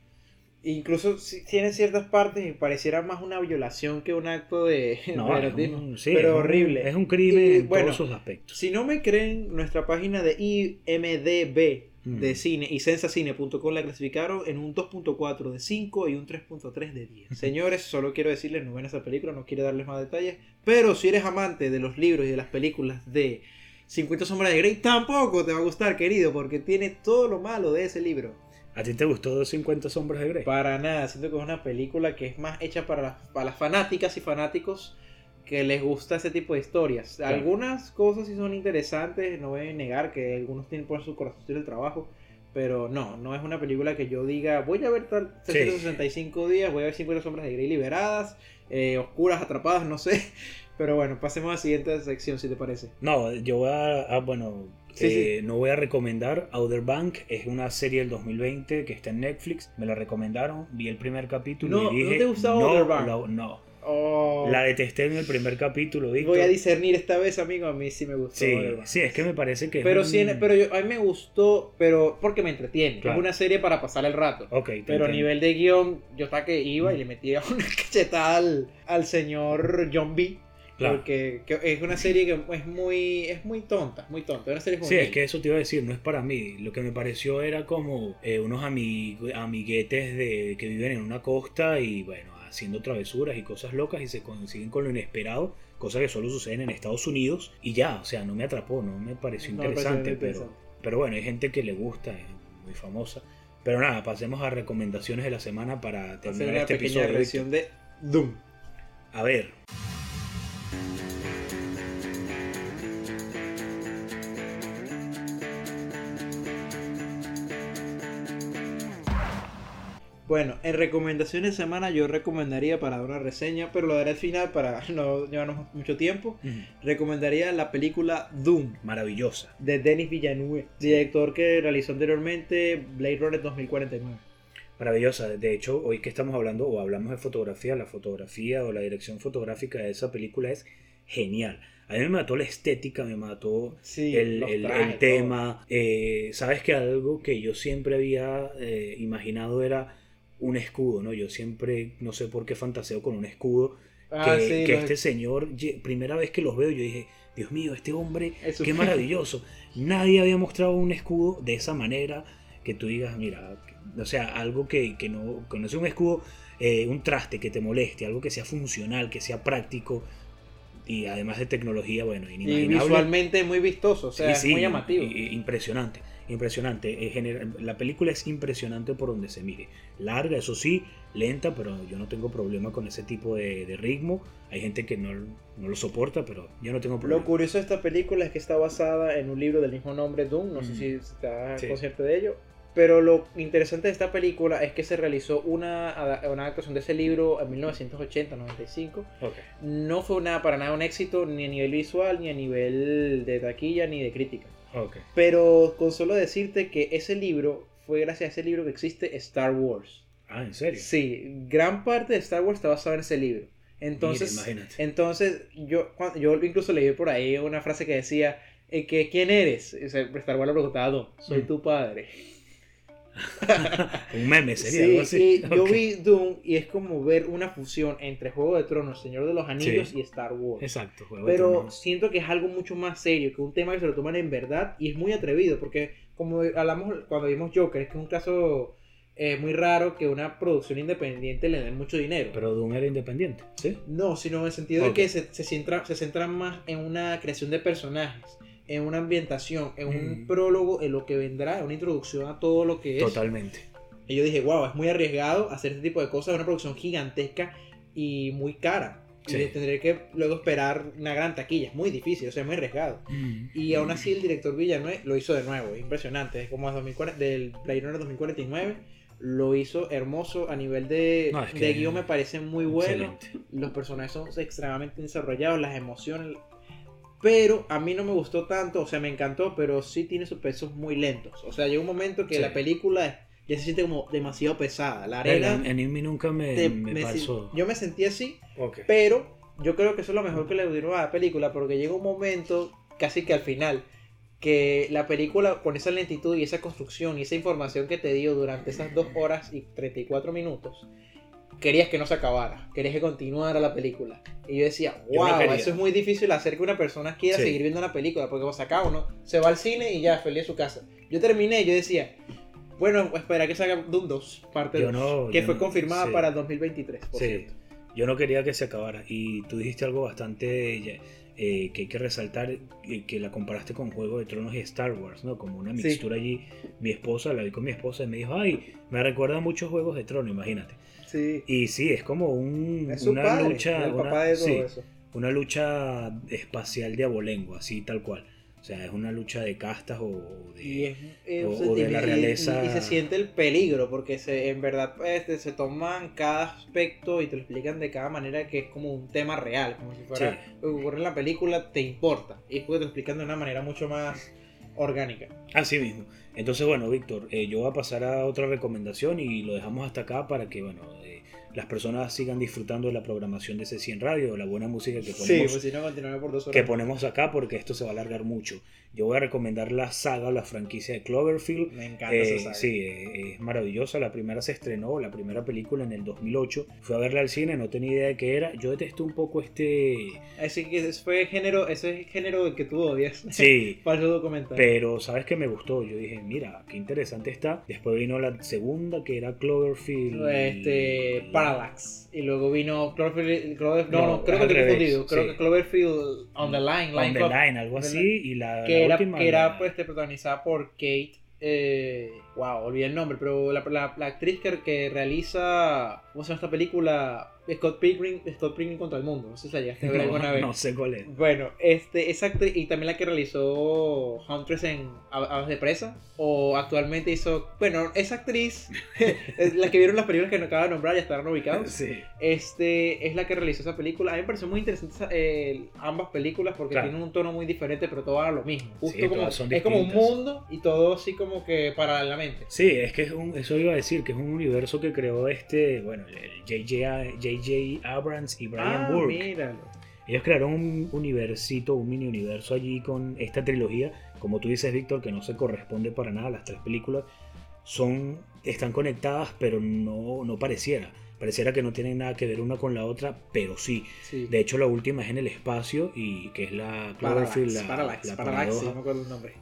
S2: Incluso si- tiene ciertas partes y pareciera más una violación que un acto de,
S1: No, *laughs*
S2: de
S1: un- sí,
S2: pero horrible.
S1: Es un crimen
S2: Y,
S1: en
S2: bueno,
S1: todos sus aspectos.
S2: Si no me creen, nuestra página de IMDB de
S1: Mm.
S2: cine y sensacine.com la clasificaron en un 2.4 de 5 y un 3.3 de 10. *laughs* Señores, solo quiero decirles, no ven esa película, no quiero darles más detalles, pero si eres amante de los libros y de las películas de 50 sombras de Grey, tampoco te va a gustar, querido, porque tiene todo lo malo de ese libro.
S1: ¿A ti te gustó 50 sombras de Grey?
S2: Para nada, siento que es una película que es más hecha para las, para las fanáticas y fanáticos que les gusta ese tipo de historias.
S1: Claro.
S2: Algunas cosas sí son interesantes, no voy a negar que algunos tienen por su corazón el trabajo, pero no, no es una película que yo diga, voy a ver tal
S1: Sí.
S2: 365 días, voy a ver 50 sombras de Grey liberadas, eh, oscuras, atrapadas, no sé. *laughs* Pero bueno, pasemos a la siguiente sección si te parece.
S1: No, yo voy a, ah, bueno,
S2: Sí,
S1: eh, no voy a recomendar Outer Bank, es una serie del 2020 que está en Netflix, me la recomendaron, vi el primer capítulo
S2: No,
S1: y dije,
S2: ¿no te gusta
S1: no,
S2: Outer Bank?
S1: lo- no,
S2: Oh,
S1: la detesté en el primer capítulo,
S2: voy a discernir esta vez, amigo, a mí sí me gustó.
S1: Sí, sí, es que me parece que es
S2: Pero
S1: un-
S2: sí, pero yo, a mí me gustó, pero porque me entretiene.
S1: Claro.
S2: Es una serie para pasar el rato.
S1: Ok, te
S2: Pero a nivel de guion, yo estaba que iba y le metía *laughs* una cachetada al, al señor John B.
S1: Claro.
S2: Porque que es una serie que es muy, es muy tonta, muy tonta. Una serie
S1: Sí, es que eso te iba a decir, no es para mí. Lo que me pareció era como eh, unos ami- amiguetes de, que viven en una costa y bueno, haciendo travesuras y cosas locas y se consiguen con lo inesperado, cosa que solo suceden en Estados Unidos y ya, o sea, no me atrapó, no me pareció
S2: No me pareció
S1: interesante,
S2: muy
S1: pero, pero bueno, hay gente que le gusta, es muy famosa. Pero nada, pasemos a recomendaciones de la semana para
S2: Hacer
S1: terminar
S2: una
S1: este
S2: pequeña
S1: episodio.
S2: revisión de Doom.
S1: A ver,
S2: Bueno, en recomendaciones de semana yo recomendaría para una reseña, pero lo daré al final para *laughs* no llevarnos mucho tiempo. Recomendaría la película Doom.
S1: maravillosa.
S2: de Denis Villeneuve, director que realizó anteriormente Blade Runner 2049.
S1: Maravillosa. De hecho, hoy que estamos hablando o hablamos de fotografía, la fotografía o la dirección fotográfica de esa película es genial. A mí me mató la estética, me mató
S2: Sí,
S1: el, el- tema. Eh, Sabes que algo que yo siempre había eh, imaginado era un escudo, ¿no? Yo siempre, no sé por qué fantaseo con un escudo.
S2: Ah,
S1: que
S2: sí,
S1: que
S2: los-
S1: este señor, primera vez que los veo, yo dije, Dios mío, este hombre, qué maravilloso. Nadie había mostrado un escudo de esa manera que tú digas, mira, o sea, algo que, que no, que no sea un escudo, eh, un traste que te moleste, algo que sea funcional, que sea práctico y además de tecnología, bueno,
S2: y
S1: inimaginable.
S2: visualmente muy vistoso, o sea,
S1: Sí,
S2: es
S1: sí,
S2: muy llamativo.
S1: impresionante. impresionante. La película es impresionante por donde se mire. Larga, eso sí, lenta, pero yo no tengo problema con ese tipo de, de ritmo. Hay gente que no, no, lo soporta, pero yo no tengo problema.
S2: Lo curioso de esta película es que está basada en un libro del mismo nombre, Doom. No mm. sé si está sí. consciente de ello. Pero lo interesante de esta película es que se realizó una, una adaptación de ese libro en 1980-95. Okay. No fue nada, para nada un éxito ni a nivel visual, ni a nivel de taquilla, ni de crítica.
S1: Okay.
S2: Pero con solo decirte que ese libro fue gracias a ese libro que existe Star Wars.
S1: Ah, ¿en serio?
S2: Sí, gran parte de Star Wars está basada en ese libro. Entonces, Mira, entonces yo, yo incluso leí por ahí una frase que decía eh, que ¿quién eres? Star Wars le preguntaba, soy mm. tu padre. *laughs*
S1: un meme sería
S2: sí,
S1: algo así.
S2: Yo vi Doom y es como ver una fusión entre Juego de Tronos, Señor de los Anillos sí. y Star Wars.
S1: Exacto. Juego
S2: Pero siento que es algo mucho más serio, que un tema que se lo toman en verdad y es muy atrevido, porque como hablamos cuando vimos Joker, es que es un caso eh, muy raro que una producción independiente le den mucho dinero.
S1: Pero Doom era independiente, ¿sí?
S2: No, sino en el sentido okay. de que se, se, centra, se centra más en una creación de personajes en una ambientación, en un mm. prólogo, en lo que vendrá, una introducción a todo lo que es.
S1: Totalmente.
S2: Y yo dije, wow, es muy arriesgado hacer este tipo de cosas, una producción gigantesca y muy cara. Sí. Y tendré que luego esperar una gran taquilla, es muy difícil, o sea, es muy arriesgado. Mm. Y aún así el director Villanueva lo hizo de nuevo, es impresionante, es como 2040, del Blade Runner 2049 lo hizo hermoso a nivel de, no, es que de guion me parece muy bueno excelente. los personajes son extremadamente desarrollados las emociones pero a mí no me gustó tanto, o sea, me encantó, pero sí tiene sus pesos muy lentos. O sea, llega un momento que sí. la película ya se siente como demasiado pesada. La arena.
S1: En, en mí nunca me, te, me, me pasó.
S2: Yo me sentí así, okay. pero yo creo que eso es lo mejor que le dieron a la película, porque llega un momento, casi que al final, que la película con esa lentitud y esa construcción y esa información que te dio durante esas 2 horas y 34 minutos querías que no se acabara, querías que continuara la película. Y yo decía, wow, yo no eso es muy difícil hacer que una persona quiera sí. seguir viendo la película, porque se acaba uno, se va al cine y ya, feliz a su casa. Yo terminé yo decía, bueno, espera que salga Doom 2, parte 2, no, que fue no, confirmada sí. para 2023, por
S1: sí.
S2: cierto.
S1: Yo no quería que se acabara. Y tú dijiste algo bastante eh, que hay que resaltar, eh, que la comparaste con Juego de Tronos y Star Wars, ¿no? Como una mixtura allí. Mi esposa, la vi con mi esposa y me dijo, ay, me recuerda mucho Juegos de Tronos, imagínate.
S2: Sí.
S1: Y sí, es como un,
S2: es
S1: una
S2: padre,
S1: lucha.
S2: el
S1: una,
S2: papá de todo
S1: sí,
S2: eso.
S1: una lucha espacial de abolengo, así tal cual. O sea, es una lucha de castas o de,
S2: y es, es
S1: o, o de la realeza.
S2: Y, y, se siente el peligro, porque se, en verdad este, se toman cada aspecto y te lo explican de cada manera que es como un tema real, como si fuera
S1: Sí.
S2: lo que ocurre en la película, te importa. Y después te lo explican de una manera mucho más orgánica.
S1: Así mismo. Entonces, bueno, Víctor, eh, yo voy a pasar a otra recomendación y lo dejamos hasta acá para que, bueno, eh, las personas sigan disfrutando de la programación de C100 Radio, la buena música que ponemos,
S2: Sí, pues si no, continuaré por dos horas.
S1: que ponemos acá porque esto se va a alargar mucho. Yo voy a recomendar la saga, la franquicia de Cloverfield.
S2: Me encanta
S1: Eh,
S2: esa saga.
S1: sí, eh, es maravillosa. La primera se estrenó, la primera película en el 2008. Fui a verla al cine, no tenía idea de qué era. Yo detesté un poco este...
S2: Así que ese fue género, ese género del que tú odias.
S1: Sí, *laughs*
S2: Falso documental.
S1: Pero, ¿sabes qué me gustó? Yo dije, mira, qué interesante está. Después vino la segunda, que era Cloverfield.
S2: Este, Parallax. Y luego vino Cloverfield. Clover, no,
S1: No,
S2: no, creo que estoy
S1: revés,
S2: confundido. Creo
S1: sí.
S2: que Cloverfield On the Line.
S1: On the Line, algo así. Y la,
S2: Que
S1: la
S2: era,
S1: última,
S2: que era pues, protagonizada por Kate. Eh, wow, olvidé el nombre, pero la, la, la actriz que, que realiza. ¿Cómo se llama esta película? Scott Pilgrim, Scott Pilgrim contra el mundo. No sé si la llegaste a ver alguna
S1: no,
S2: vez.
S1: no sé cuál es.
S2: Bueno, este, esa actriz y también la que realizó Huntress en Aves de Presa, o actualmente hizo, bueno, esa actriz, *laughs* la que vieron las películas que nos acaba de nombrar, ya estarán ubicados,
S1: Sí.
S2: este, es la que realizó esa película. A mí me pareció muy interesante esa- eh, ambas películas porque
S1: Claro.
S2: tienen un tono muy diferente, pero todo a lo mismo. Justo
S1: Sí,
S2: como,
S1: todas son
S2: es como un mundo y todo así como que paralelamente.
S1: Sí, es que es un, eso iba a decir, que es un universo que creó este, bueno, J.J. Abrams y Brian
S2: ah,
S1: Burke.
S2: míralo.
S1: Ellos crearon un universito, un mini universo allí con esta trilogía. Como tú dices, Víctor, que no se corresponde para nada. Las tres películas son, están conectadas, pero no, no pareciera. Pareciera que no tienen nada que ver una con la otra, pero sí.
S2: Sí.
S1: De hecho, la última es en el espacio y que es la Cloverfield,
S2: Parallax,
S1: la,
S2: Parallax,
S1: la
S2: Parallax, sí,
S1: paradoja.
S2: no me acuerdo el nombre.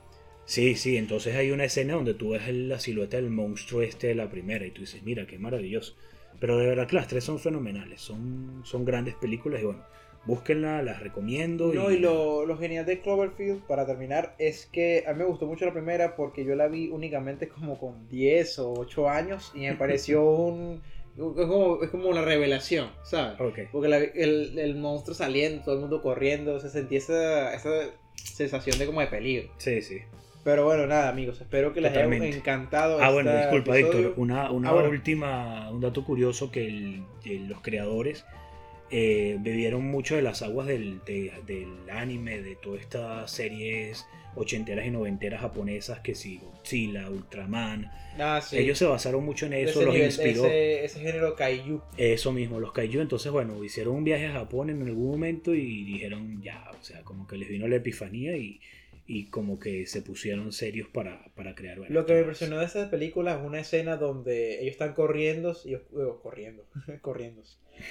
S1: Sí, sí, entonces hay una escena donde tú ves la silueta del monstruo este de la primera y tú dices, mira, qué maravilloso. Pero de verdad que las tres son fenomenales, son, son grandes películas y bueno, búsquenla, las recomiendo.
S2: No, y lo, lo genial de Cloverfield, para terminar, es que a mí me gustó mucho la primera porque yo la vi únicamente como con 10 o 8 años y me pareció *laughs* un... Es como, es como una revelación, ¿sabes?
S1: Ok.
S2: Porque la- el, el monstruo saliendo, todo el mundo corriendo, se sentía esa, esa sensación de como de peligro.
S1: Sí, sí.
S2: Pero bueno, nada, amigos, espero que les haya
S1: Totalmente.
S2: encantado.
S1: Ah, bueno,
S2: este
S1: disculpa,
S2: episodio.
S1: Héctor. Una, una
S2: Ah, bueno.
S1: última, un dato curioso que el- el- los creadores eh, bebieron mucho de las aguas del, de- del anime, de todas estas series ochenteras y noventeras japonesas que sí, Godzilla, Ultraman.
S2: Ah, sí.
S1: Ellos se basaron mucho en eso,
S2: ese
S1: los
S2: nivel,
S1: inspiró.
S2: Ese, ese género kaiju.
S1: Eso mismo, los kaiju. Entonces, bueno, hicieron un viaje a Japón en algún momento y dijeron ya, o sea, como que les vino la epifanía y, y como que se pusieron serios para, para crear. bueno,
S2: Lo que me impresionó de esta película es una escena donde ellos están corriendo, y, eh, corriendo, *laughs* corriendo.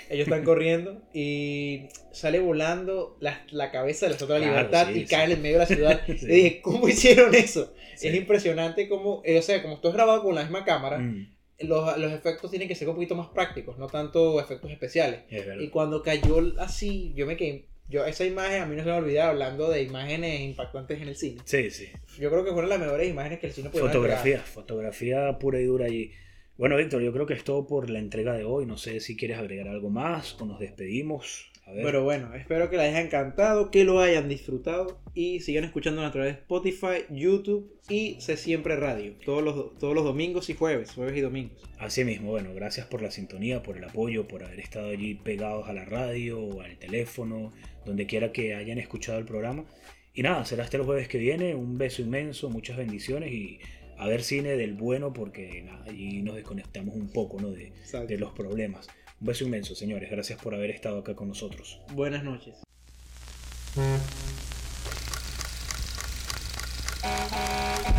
S2: Ellos están corriendo y sale volando la, la cabeza de la Estatua de la
S1: Claro,
S2: Libertad
S1: sí,
S2: y
S1: sí.
S2: cae en medio de la ciudad. *laughs*
S1: Sí.
S2: Y dije, ¿cómo hicieron eso? Es impresionante como, eh, o sea, como esto es grabado con la misma cámara,
S1: Mm,
S2: los, los efectos tienen que ser un poquito más prácticos, no tanto efectos especiales.
S1: es.
S2: Y cuando cayó así, yo me quedé, yo esa imagen a mí no se me olvidaba hablando de imágenes impactantes en el cine.
S1: Sí, sí.
S2: Yo creo que fueron las mejores imágenes que el cine pudo haber creado.
S1: Fotografía, fotografía pura y dura allí. Bueno, Víctor, yo creo que es todo por la entrega de hoy. No sé si quieres agregar algo más o nos despedimos. A ver.
S2: Pero bueno, espero que les haya encantado, que lo hayan disfrutado y sigan escuchando a través de Spotify, YouTube y Se Siempre Radio. Todos los, todos los domingos y jueves, jueves y domingos.
S1: Así mismo, bueno, gracias por la sintonía, por el apoyo, por haber estado allí pegados a la radio o al teléfono, donde quiera que hayan escuchado el programa. Y nada, será hasta el jueves que viene. Un beso inmenso, muchas bendiciones y a ver cine del bueno porque nada, allí nos desconectamos un poco ¿no? de, de los problemas. Un beso inmenso, señores. Gracias por haber estado acá con nosotros.
S2: Buenas noches.